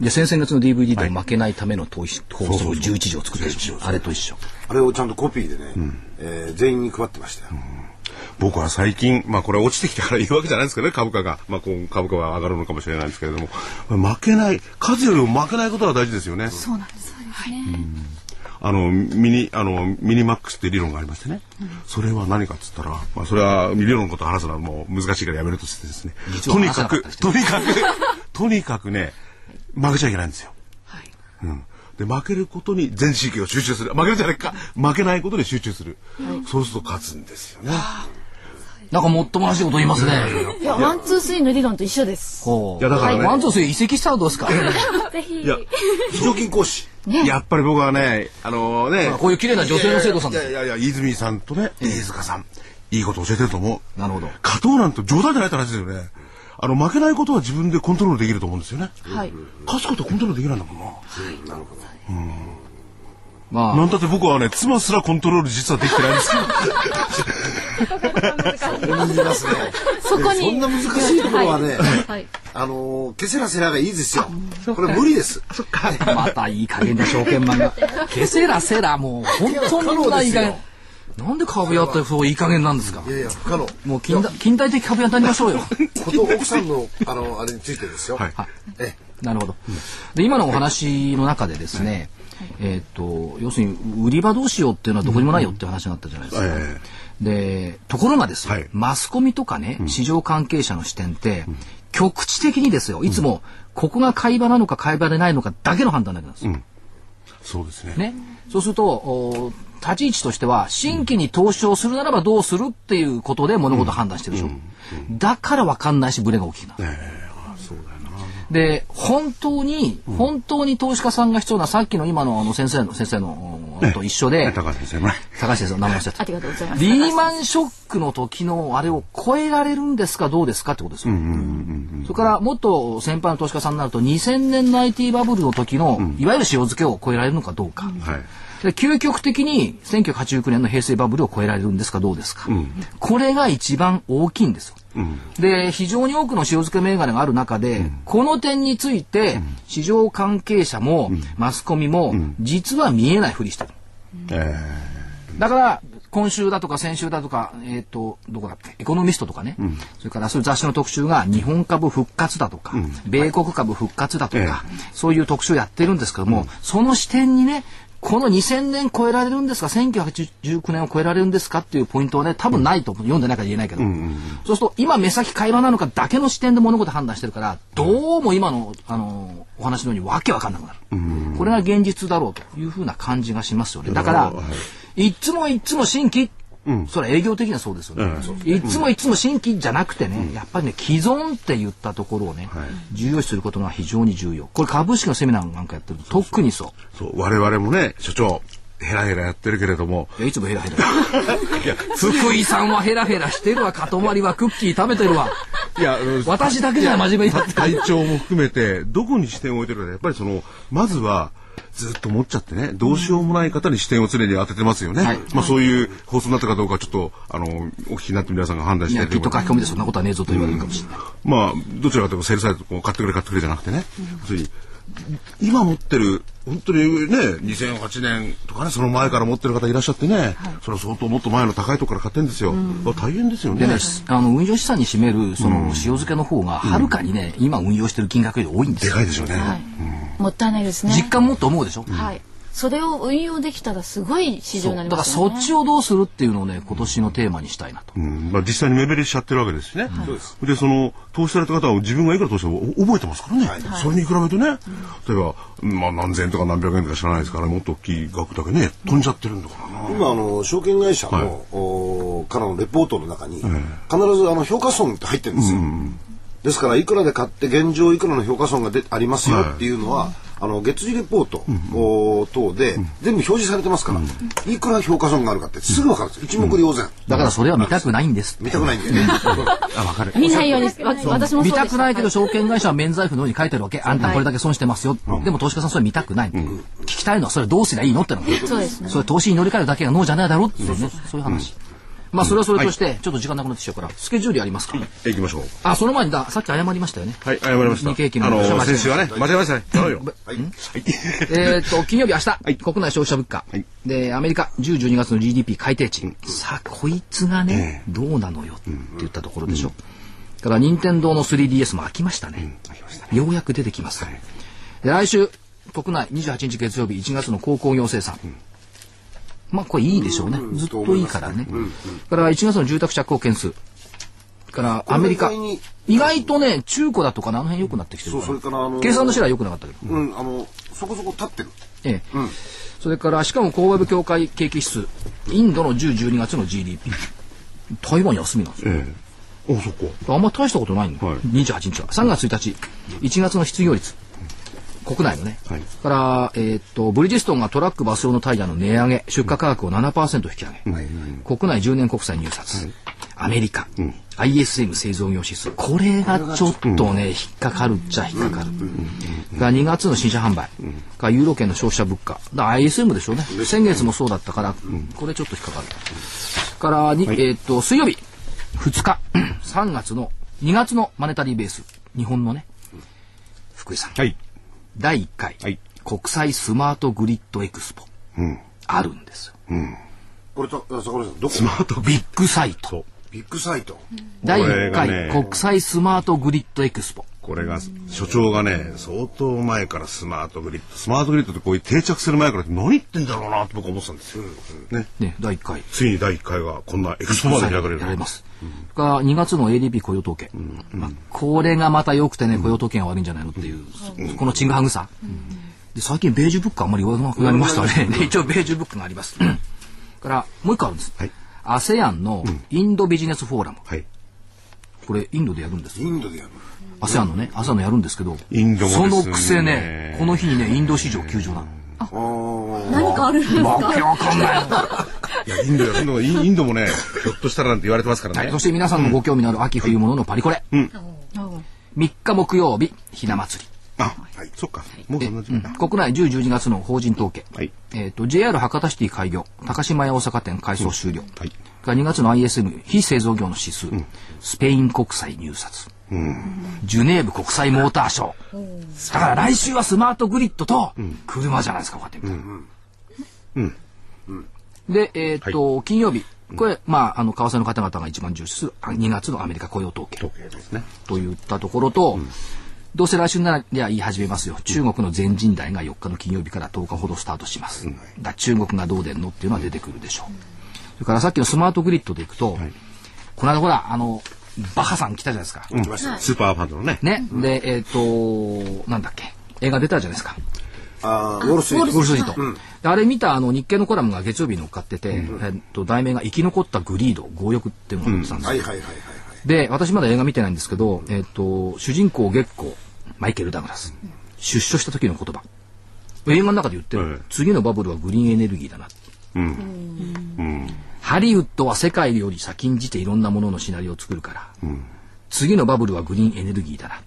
ですで、先々月の DVD で負けないための投資法則を11条作ったでしょ。あれと一緒。あれをちゃんとコピーでね、えー全員に配ってましたよ。僕は最近、まあこれ落ちてきてから言うわけじゃないですけどね、株価が。まあこう株価は上がるのかもしれないですけれども、負けない、数よりも負けないことが大事ですよね。そうなんです。そうですね。あの、ミニ、あの、ミニマックスって理論がありましてね。それは何かっつったら、まあそれは理論のことを話すのはもう難しいからやめるとしてですね。とにかくとにかく、とにかくね、負けちゃいけないんですよ。うん。で、負けることに全神経を集中する。負けるじゃないか。負けないことに集中する。そうすると勝つんですよね。なんかもっともらしいこと言いますね。いや、ワン、ツー、スリーの理論と一緒です。いやだからねワンツースリー移籍したらどうですか ぜひ。いや、非常勤講師。やっぱり僕はね、あのね、こういう綺麗な女性の生徒さんいやいやいや、泉さんとね、飯塚さん、いいこと教えてると思う。なるほど。勝とうなんて冗談じゃないって話ですよね。あの、負けないことは自分でコントロールできると思うんですよね。はい。勝つことはコントロールできないんだもんな。まあ、なんだって僕はね、妻すらコントロール実はできてないんですよ。言いますね。そこに。そんな難しいところはね、はい。あのー、ケセラセラがいいですよ。これ無理です。またいい加減な証券マンが。ケセラセラもう本当にないい加減。なんで株屋ってそういい加減なんですか？いやいや、不可能。もう近代近代的株屋になりましょうよ。こと奥さんの、あの、あれについてですよ。はいえなるほど。で、今のお話の中でですね、えっと、要するに売り場どうしようっていうのはどこにもないよって話になったじゃないですか。えで、ところがですよ、はいマスコミとかね、市場関係者の視点って、局地的にですよ、いつも、ここが買い場なのか買い場でないのかだけの判断だけなんですよ。そうですね。ね。そうすると、お立ち位置としては、新規に投資をするならばどうするっていうことで物事を判断してるでしょ。だから分かんないし、ブレが大きいな。で、本当に、本当に投資家さんが必要な、さっきの今のあの先生の、先生の、と一緒で、高橋先生ね。高橋先生の名前忘れたあ。りがとうございます。リーマンショックの時のあれを超えられるんですかどうですかってことですよ。それからもっと先輩の投資家さんになると2000年の IT バブルの時の、いわゆる塩漬けを超えられるのかどうか。はい。で究極的に1989年の平成バブルを超えられるんですかどうですか、これが一番大きいんですよ。で非常に多くの塩漬け銘柄がある中で、この点について、市場関係者も、マスコミも、実は見えないふりしてる。えだから、今週だとか先週だとか、えっ、と、どこだっけ、エコノミストとかね、それからそういう雑誌の特集が日本株復活だとか、米国株復活だとか、そういう特集をやってるんですけども、その視点にね、この2000年超えられるんですか、1989年を超えられるんですか？っていうポイントはね、多分ないと読んでないから言えないけど、そうすると今目先会話なのかだけの視点で物事判断してるから、どうも今の、あの、お話のようにわけわかんなくなる。これが現実だろうというふうな感じがしますよね。だから、いっつもいっつも新規、それは営業的にはそうですよね。いっつもいっつも新規じゃなくてね、やっぱりね、既存って言ったところをね、重要視することが非常に重要。これ株式のセミナーなんかやってると特にそう。そう、我々もね、所長、ヘラヘラやってるけれども、いやいつもヘラヘラ。福井さんはヘラヘラしてるわ、かとまりはクッキー食べてるわ。いや、私だけじゃ真面目にやって体調も含めて、どこに視点を置いてるか、やっぱりその、まずは、ずっと持っちゃってね、どうしようもない方に視点を常に当ててますよね。はい。まあそういう放送になったかどうか、ちょっと、あの、お聞きになって皆さんが判断してきっと書き込みでそんなことはねえぞと言われるかもしれない。まあ、どちらかというとセールサイトこう買ってくれ買ってくれじゃなくてね、要するに今持ってる、本当にね、2008年とかね、その前から持ってる方いらっしゃってね、それは相当もっと前の高いところから買ってるんですよ。大変ですよね。でね、あの運用資産に占めるその塩漬けの方がはるかにね、今運用してる金額より多いんですよ。でかいでしょうね。もったいないですね。実感もっと思うでしょ、はい。それを運用できたらすごい市場になりだからますよね。そっちをどうするっていうのをね、今年のテーマにしたいなと。うん。まあ、実際に目減りしちゃってるわけですしね。でその投資された方は自分がいくら投資したか覚えてますからね、それに比べてね、例えば、まあ、何千円とか何百円とか知らないですからもっと大きい額だけね飛んじゃってるんだからな。今あの証券会社の、おからのレポートの中に、必ずあの評価損って入ってるんですよ。ですからいくらで買って現状いくらの評価損がでありますよっていうのは、あの月次レポート、お等で全部表示されてますから、いくら評価損があるかってすぐ分かる。んです一目瞭然、だからそれは見たくないんです見たくないんだよね。あわかる。見ないように、わ私もそうで見した。たくないけど、証券会社は免罪符のように書いてるわけ。あんたこれだけ損してますよ。でも投資家さんそれ見たくない。聞きたいのはそれどうすりゃいいのってのそうですね。それ投資に乗り換えるだけが脳じゃないだろっていうね。そういう話。まあそれはそれとして、ちょっと時間なくなってきちゃうから、スケジュールありますか。行きましょう。あ、その前にだ、さっき謝りましたよね。はい、謝りました。日経平均のあの、先週はね、間違えましたね。はい。えーっと、金曜日明日、国内消費者物価、はい。で、アメリカ10、12月の GDP 改定値、さあ、こいつがね、どうなのよって言ったところでしょ。だから、任天堂の 3DS も飽きましたね。ようやく出てきます。で、来週、国内28日月曜日1月の鉱工業生産。まあ、これいいでしょうね。ずっといいからね。から1月の住宅着工件数。から、アメリカ意外に。意外とね、中古だとかあの辺良くなってきてるそうそれからあの計算のシェアは良くなかったけど。うん、あのそこそこ立ってる。ええそれからシカゴ工場部協会景気指数インドの10、12月の GDP 台湾休みなんですよ。ええ。お、そっか。あんま大したことないんだ、はい28日は3月1日1月の失業率国内のね、はい。から、えーっとブリヂストンがトラックバス用のタイヤの値上げ出荷価格を7%引き上げ、国内10年国債入札、アメリカ、ISM 製造業指数。これがちょっとね、引っかかるっちゃ引っかかる、が2月の新車販売、がユーロ圏の消費者物価。だ ISM でしょうね。先月もそうだったから、これちょっと引っかかる。からに、えーっと水曜日2日。3月の2月のマネタリーベース。日本のね福井さん。はい。第1回、はい。国際スマートグリッドエクスポ、あるんですよ。これと桜井さんどこ？スマートビッグサイト。ビッグサイト。第1これが回、ね国際スマートグリッドエキスポこれが、所長がね、相当前からスマートグリッド、スマートグリッドってこういう定着する前から何言ってんだろうなって僕は思ってたんですよ。ね。ね第1回。ついに第1回がこんなエクスポまで開かれる。やれます。が2月の ADP 雇用統計、まあ、これがまた良くてね雇用統計が悪いんじゃないのっていう、このチングハグさ、で最近ベージュブックあんまり言わなくなりましたね、で 一応ベージュブックがあります、からもう一個あるんです、はい。ASEAN のインドビジネスフォーラム、はい。これインドでやるんですインドでやる。ASEAN のね ASEAN のやるんですけどインドもですそねのくせねこの日にねインド市場休場なの何かあるんですか？わけわかんない。の いや、インドや、インドも、インインドもね、ひょっとしたらなんて言われてますからね。そして皆さんのご興味のある秋冬物のパリコレ、3日木曜日ひな祭り。あ、はい。そっか。もうそんな時間だ。国内10、12月の法人統計、はい。えー、と JR 博多シティ開業。高島屋大阪店改装終了、はい。が2月の ISM 非製造業の指数、スペイン国際入札、ジュネーブ国際モーターショー。だから来週はスマートグリッドと車じゃないですかこうやって見たら、でえっ、と、金曜日。これ、まあ、あの為替の方々が一番重視するあ2月のアメリカ雇用統計。時計ですね。といったところと、どうせ来週なら言い始めますよ。中国の全人代が4日の金曜日から10日ほどスタートします。だ中国がどう出んのっていうのは出てくるでしょう。それからさっきのスマートグリッドでいくと、この間ほら、あの、バッハさん来たじゃないですか。うん。スーパーファンドのね。ね。で、えっ、と、なんだっけ？映画出たじゃないですか。あーウォールストリート。ウォールストリート。であれ見たあの日経のコラムが月曜日に乗っかってて、えっと、題名が生き残ったグリード、強欲っていうのが載ってたんですよ。はいはいはいはいはい。で、私まだ映画見てないんですけど、えっ、と、主人公月光、マイケル・ダグラス、出所した時の言葉。映画の中で言ってる、はい次のバブルはグリーンエネルギーだな。ハリウッドは世界より先んじていろんなもののシナリオを作るから、次のバブルはグリーンエネルギーだな。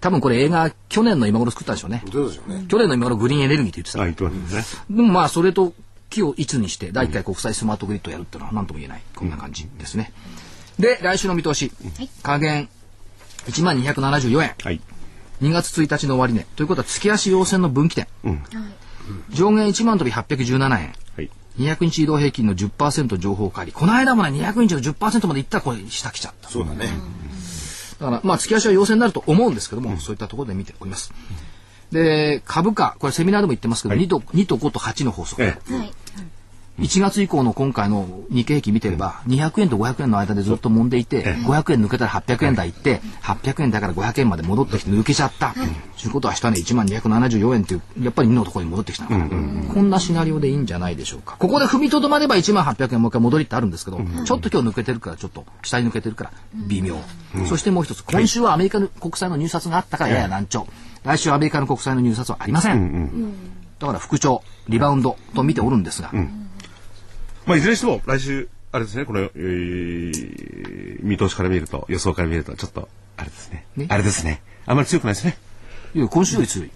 多分これ映画、去年の今頃作ったんでしょうね。どうでしょうね。去年の今頃グリーンエネルギーって言ってた。あ、言ってますね。でもまあそれと木をいつにして第1回国際スマートグリッドをやるっていうのは何とも言えないこんな感じですね。で来週の見通し下限1万274円はい。2月1日の終値ということは月足要線の分岐点、上限1万飛び817円はい。200日移動平均の10%情報乖離この間もね200日の10%までいったらこれ下来ちゃったそうだね。だからまあ月足は要請になると思うんですけども、そういったところで見ております。で、株価、これセミナーでも言ってますけど、2と、2と5と8の法則。ええはい。1月以降の今回の日経平均見てれば、200円と500円の間でずっと揉んでいて、500円抜けたら800円台行って、800円だから500円まで戻ってきて抜けちゃった。ということは下ね、1万274円っていう、やっぱり2のところに戻ってきたのかな。こんなシナリオでいいんじゃないでしょうか。ここで踏みとどまれば1万800円もう一回戻りってあるんですけど、ちょっと今日抜けてるから、ちょっと下に抜けてるから、微妙。そしてもう一つ、今週はアメリカの国債の入札があったからやや難聴。来週アメリカの国債の入札はありません。だから復調、リバウンドと見ておるんですが、まあ、いずれにしても、来週、あれですね、この、えー見通しから見ると、予想から見ると、ちょっと、あれですね。ね。あれですね。あんまり強くないですね。いや今週より強い。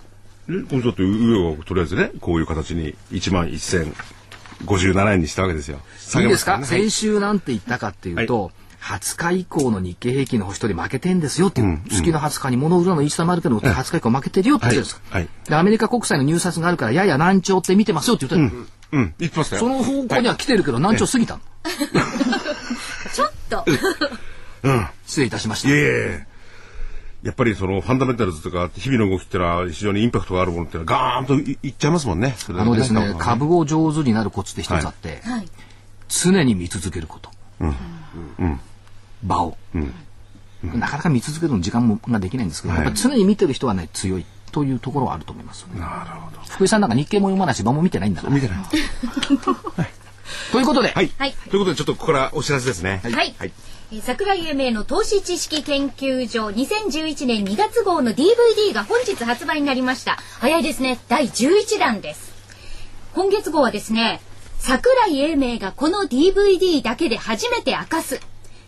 え今週だって上はとりあえずね、こういう形に1万1057円にしたわけですよ。いいですか、下げますらね先週なんて言ったかっていうと、20日以降の日経平均の星取り負けてんですよっていう、月の20日に物売るの一差もあるけど、20日以降負けてるよって言ってるんですか、はい。はい。でアメリカ国債の入札があるからやや難聴って見てますよって言ってる、うん、言ってましたよ。その方向には来てるけど難聴過ぎたの、ちょっと。失礼いたしましいえいたえ。やっぱりそのファンダメンタルズとか日々の動きってのは非常にインパクトがあるものってのはガーンといいっちゃいますもんね。あのですね株を上手になるコツって一つあって、はい。常に見続けること、場を、なかなか見続けるの時間もができないんですけど、はい。やっぱ常に見てる人はね強いというところはあると思います、なるほど福井さんなんか日経も読まないし場も見てないんだから見てない。ということで、はい。はいということでちょっとここからお知らせですね。はい。はい。えー桜井英明の投資知識研究所2011年2月号の DVD が本日発売になりました。早いですね。第11弾です。今月号はですね、桜井英明がこの DVD だけで初めて明かす。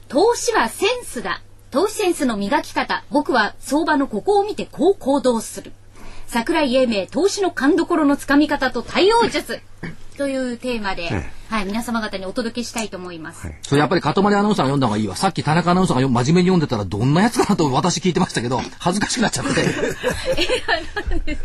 投資はセンスだ。投資センスの磨き方。僕は相場のここを見てこう行動する。桜井英明投資の勘どころのつかみ方と対応術。というテーマで、えはい、皆様方にお届けしたいと思います。それやっぱり塊アナウンサーが読んだ方がいいわ。さっき田中アナウンサーがよ真面目に読んでたらどんなやつかなと私聞いてましたけど、恥ずかしくなっちゃって。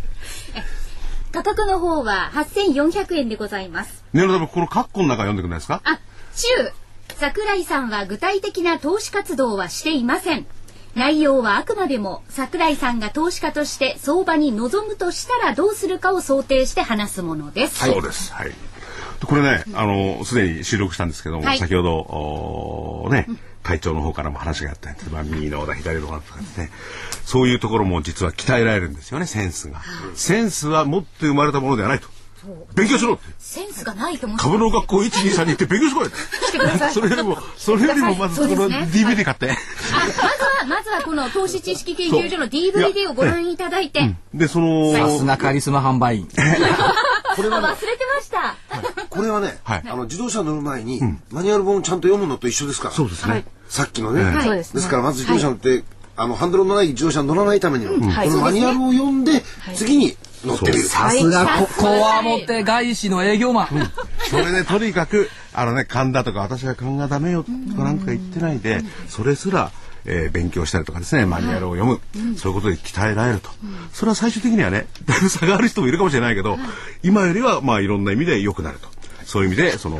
価格の方は8400円でございます。ねるだこのカッコの中読んでくれないですか？あ、中桜井さんは具体的な投資活動はしていません。内容はあくまでも桜井さんが投資家として相場に臨むとしたらどうするかを想定して話すものです。そうです。はい。これね、あの、すでに収録したんですけども、はい先ほど、ね、会長の方からも話があった例えば右のだ、左のだとかですね、そういうところも実は鍛えられるんですよね、センスが。センスは持って生まれたものではないと。勉強しろって。センスがないと思って。株の学校1、2、3に行って勉強しろよて。ください。それよりも、それよりもまずこの DVD 買って。あ、まずは、まずはこの投資知識研究所の DVD をご覧いただいて、で、その、さすがカリスマ販売員。あ忘れてました。これはね、はい。あの自動車乗る前に、マニュアル本をちゃんと読むのと一緒ですから。そうですね。さっきのね。はい。そうですからまず自動車乗って、あのハンドルのない自動車に乗らないためには、はい。このマニュアルを読んで、次に乗ってみる。さすがこ、こわもて外資の営業マン。それでとにかく、あのね、勘だとか、私は勘がダメよとかなんか言ってないで、それすら、えー勉強したりとかですね、マニュアルを読む、そういうことで鍛えられると。それは最終的にはね、だいぶ差がある人もいるかもしれないけど、今よりは、まあ、いろんな意味で良くなると。そういう意味で、その、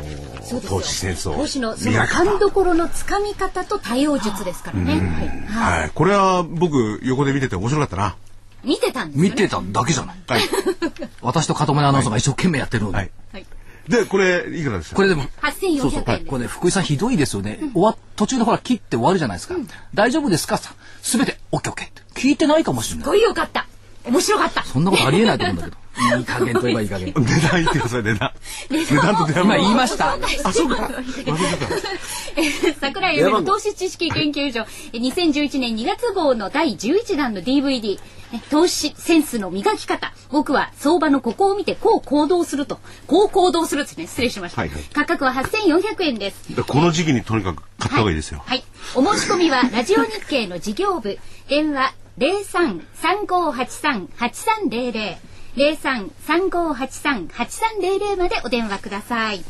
投資戦争。投資の勘どころのつかみ方と対応術ですからね。はいはい。これは僕、横で見てて面白かったな。見てたんですよね。見てただけじゃない。はい。私と塊アナウンサーが一生懸命やってるのに。はい。はいで、これ、いくらでしたこれでも、8400そうそう、円です。これね、福井さんひどいですよね。終わ、途中でほら切って終わるじゃないですか。大丈夫ですか？すべて、オッケーオッケーって。聞いてないかもしれない。すごいよかった。面白かった。そんなことありえないと思うんだけど。いい加減といえばいい加減。値段言ってください、値段。値段と値段今言いました。あ、そうか。桜井由美の投資知識研究所え2011年2月号の第11弾の DVD ね投資センスの磨き方僕は相場のここを見てこう行動するとこう行動するですね失礼しました、はいはい価格は8400円ですでこの時期にとにかく買った方がいいですよ。はい。お申し込みは、ラジオ日経の事業部、電話03-3583-8300、03-3583-8300までお電話ください。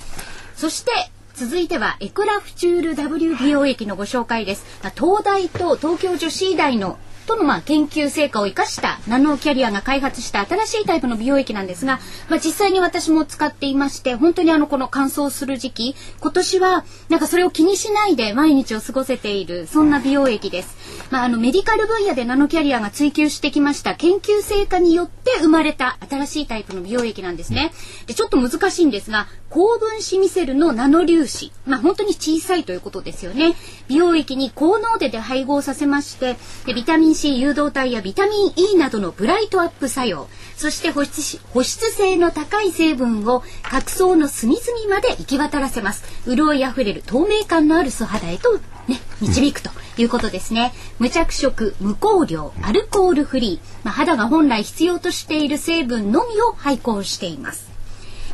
そして、続いては、エクラフチュール W 美容液のご紹介です。まあ東大と東京女子医大のとのまあ研究成果を生かしたナノキャリアが開発した新しいタイプの美容液なんですが、まあ、実際に私も使っていまして本当にあのこの乾燥する時期今年はなんかそれを気にしないで毎日を過ごせているそんな美容液です。まあ、あのメディカル分野でナノキャリアが追求してきました研究成果によって生まれた新しいタイプの美容液なんですね。でちょっと難しいんですが高分子ミセルのナノ粒子、まあ、本当に小さいということですよね。美容液に高濃度で配合させましてでビタミン C 誘導体やビタミン E などのブライトアップ作用。そして保湿し保湿性の高い成分を角層の隅々まで行き渡らせます。潤いあふれる透明感のある素肌へと、ね、導くということですね、無着色無香料アルコールフリー、まあ、肌が本来必要としている成分のみを配合しています。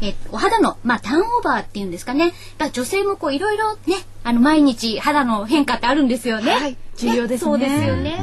えお肌の、まあ、ターンオーバーっていうんですかね。だ女性もこういろいろね、あの毎日肌の変化ってあるんですよね。はい、重要ですね。そうですよね。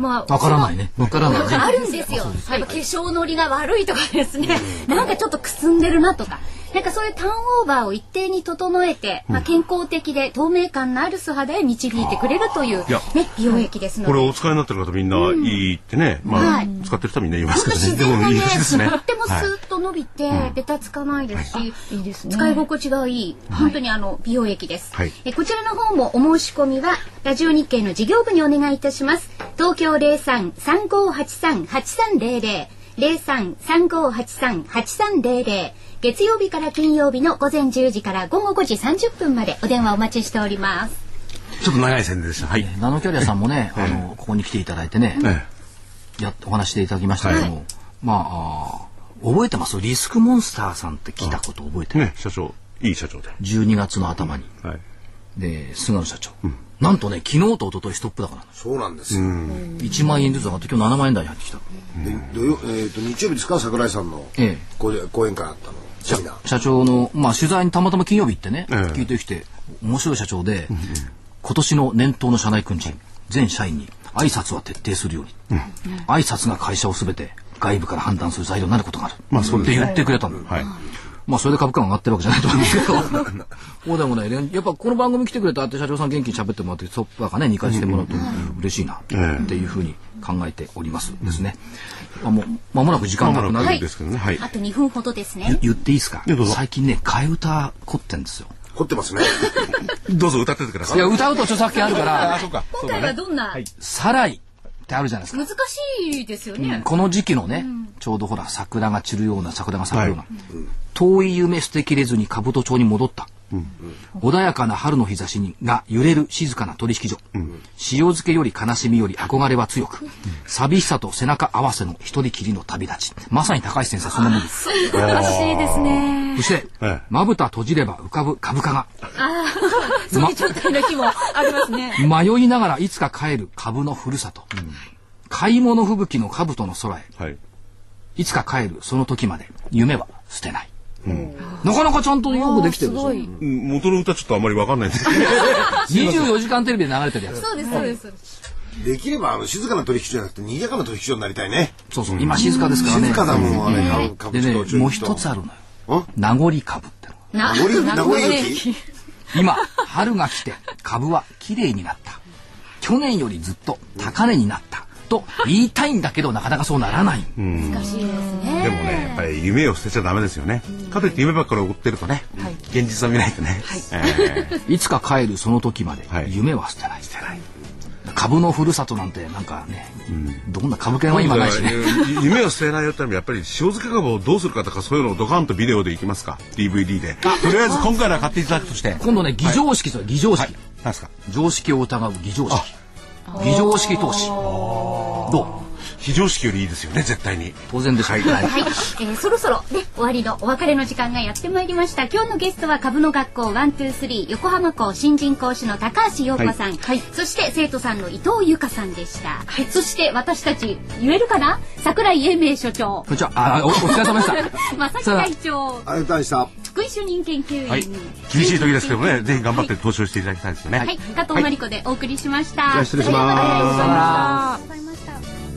まあ、わからないね。わからない、ね。あるんですよ。やっぱ化粧のりが悪いとかですね。なんかちょっとくすんでるなとか。なんかそういうターンオーバーを一定に整えて、まあ、健康的で透明感のある素肌へ導いてくれるという、ね、美容液ですので。これお使いになってる方みんないいってね、まあ、使ってる人はみんな言いますけどね。でもいいですね。とってもスーッと伸びて、ベタつかないですし、い。いですね、使い心地がいい。本当にあの美容液です、えこちらの方もお申し込みはラジオ日経の事業部にお願いいたします東京03-3583-8300 03-3583-8300月曜日から金曜日の午前10時から午後5時30分までお電話お待ちしておりますちょっと長い宣伝でした。はい。ナノキャリアさんもね、あの、ここに来ていただいてね、やお話していただきましたけども、まあ、覚えてます？リスクモンスターさんって聞いたこと覚えてる、ね、社長、いい社長で。12月の頭に。で、菅野社長。なんとね、昨日と一昨日ストップだから。そうなんですよ。1万円ずつ上がって今日7万円台に入ってきた。で土曜えっと日曜日ですか？桜井さんのええ。講講演会あったの。セミナー。社長の、まあ、取材にたまたま金曜日行ってね、ええ。聞いてきて面白い社長で、今年の年頭の社内訓示全社員に挨拶は徹底するように、挨拶が会社を全て外部から判断する材料になることがある、まあそうですね。って言ってくれたの、はい。まあそれで株価が上がってるわけじゃないと思うんですけど。そうでもね。やっぱこの番組来てくれたって社長さん元気に喋ってもらってトップがね2回してもらうと嬉しいなっていうふうに考えておりますですね、あもう間もなく時間なくなる、はいですけどね。はい。あと2分ほどですね。ゆ言っていいですか？いやどうぞ。最近ね替え歌凝ってんですよ。凝ってますね。どうぞ歌っててください。いや歌うと著作権あるからそうか。今回はどんな「サライ」ってあるじゃないですか。難しいですよね、この時期のね、ちょうどほら桜が散るような桜が咲くような、遠い夢捨てきれずに兜町に戻った、穏やかな春の日差しにが揺れる静かな取引所、塩漬けより悲しみより憧れは強く、寂しさと背中合わせの一人きりの旅立ち。まさに高橋先生そんなもんです。素晴らしいですね。そしてええ。まぶた閉じれば浮かぶ株価が。そういう状態の日もありますね。迷いながらいつか帰る株のふるさと、買い物吹雪の兜の空へ。はい。いつか帰るその時まで夢は捨てない、なかなかちゃんとよくできてるんですようん元の歌ちょっとあんまりわかんないんで。すけど。24時間テレビで流れてるやつ。そうですそうですできればあの静かな取引所じゃなくて賑やかな取引所になりたいね。そうそう今静かですからね。静かだもんあれ株株でね式投資もう一つあるのよ。名残株っての。な名残？名残。雪。今春が来て株は綺麗になった。去年よりずっと高値になったと言いたいんだけどなかなかそうならない、難しいですね。でもね、やっぱり夢を捨てちゃダメですよね。かといって夢ばっかり追ってるとね、現実を見ないとね。ええいつか帰るその時まではい。夢は捨てない、捨てない。株のふるさとなんてなんかね、どんな株券は今ないしね。夢を捨てないよってやっぱり塩漬け株をどうするかとかそういうのをドカンとビデオでいきますか？DVD で。とりあえず今回は買っていただくとして。今度ね偽常識と偽常識、何ですか？常識を疑う偽常識偽常識投資。どう？非常識よりいいですよね絶対に。当然でしょう、はい。はい、えーそろそろね終わりのお別れの時間がやってまいりました。今日のゲストは株の学校ワンツースリー横浜校新人講師の高橋洋子さん、そして生徒さんの伊藤由香さんでした、そして私たち言えるかな？桜井英明所長。こんにちは。あおお疲れ様でした。正木会長。ありがとうございました。福井主任研究員、はい。厳しい時ですけどもねぜひ頑張って投資をしていただきたいですよね、はい、加藤真理子でお送りしました、失礼します。ありがとうございました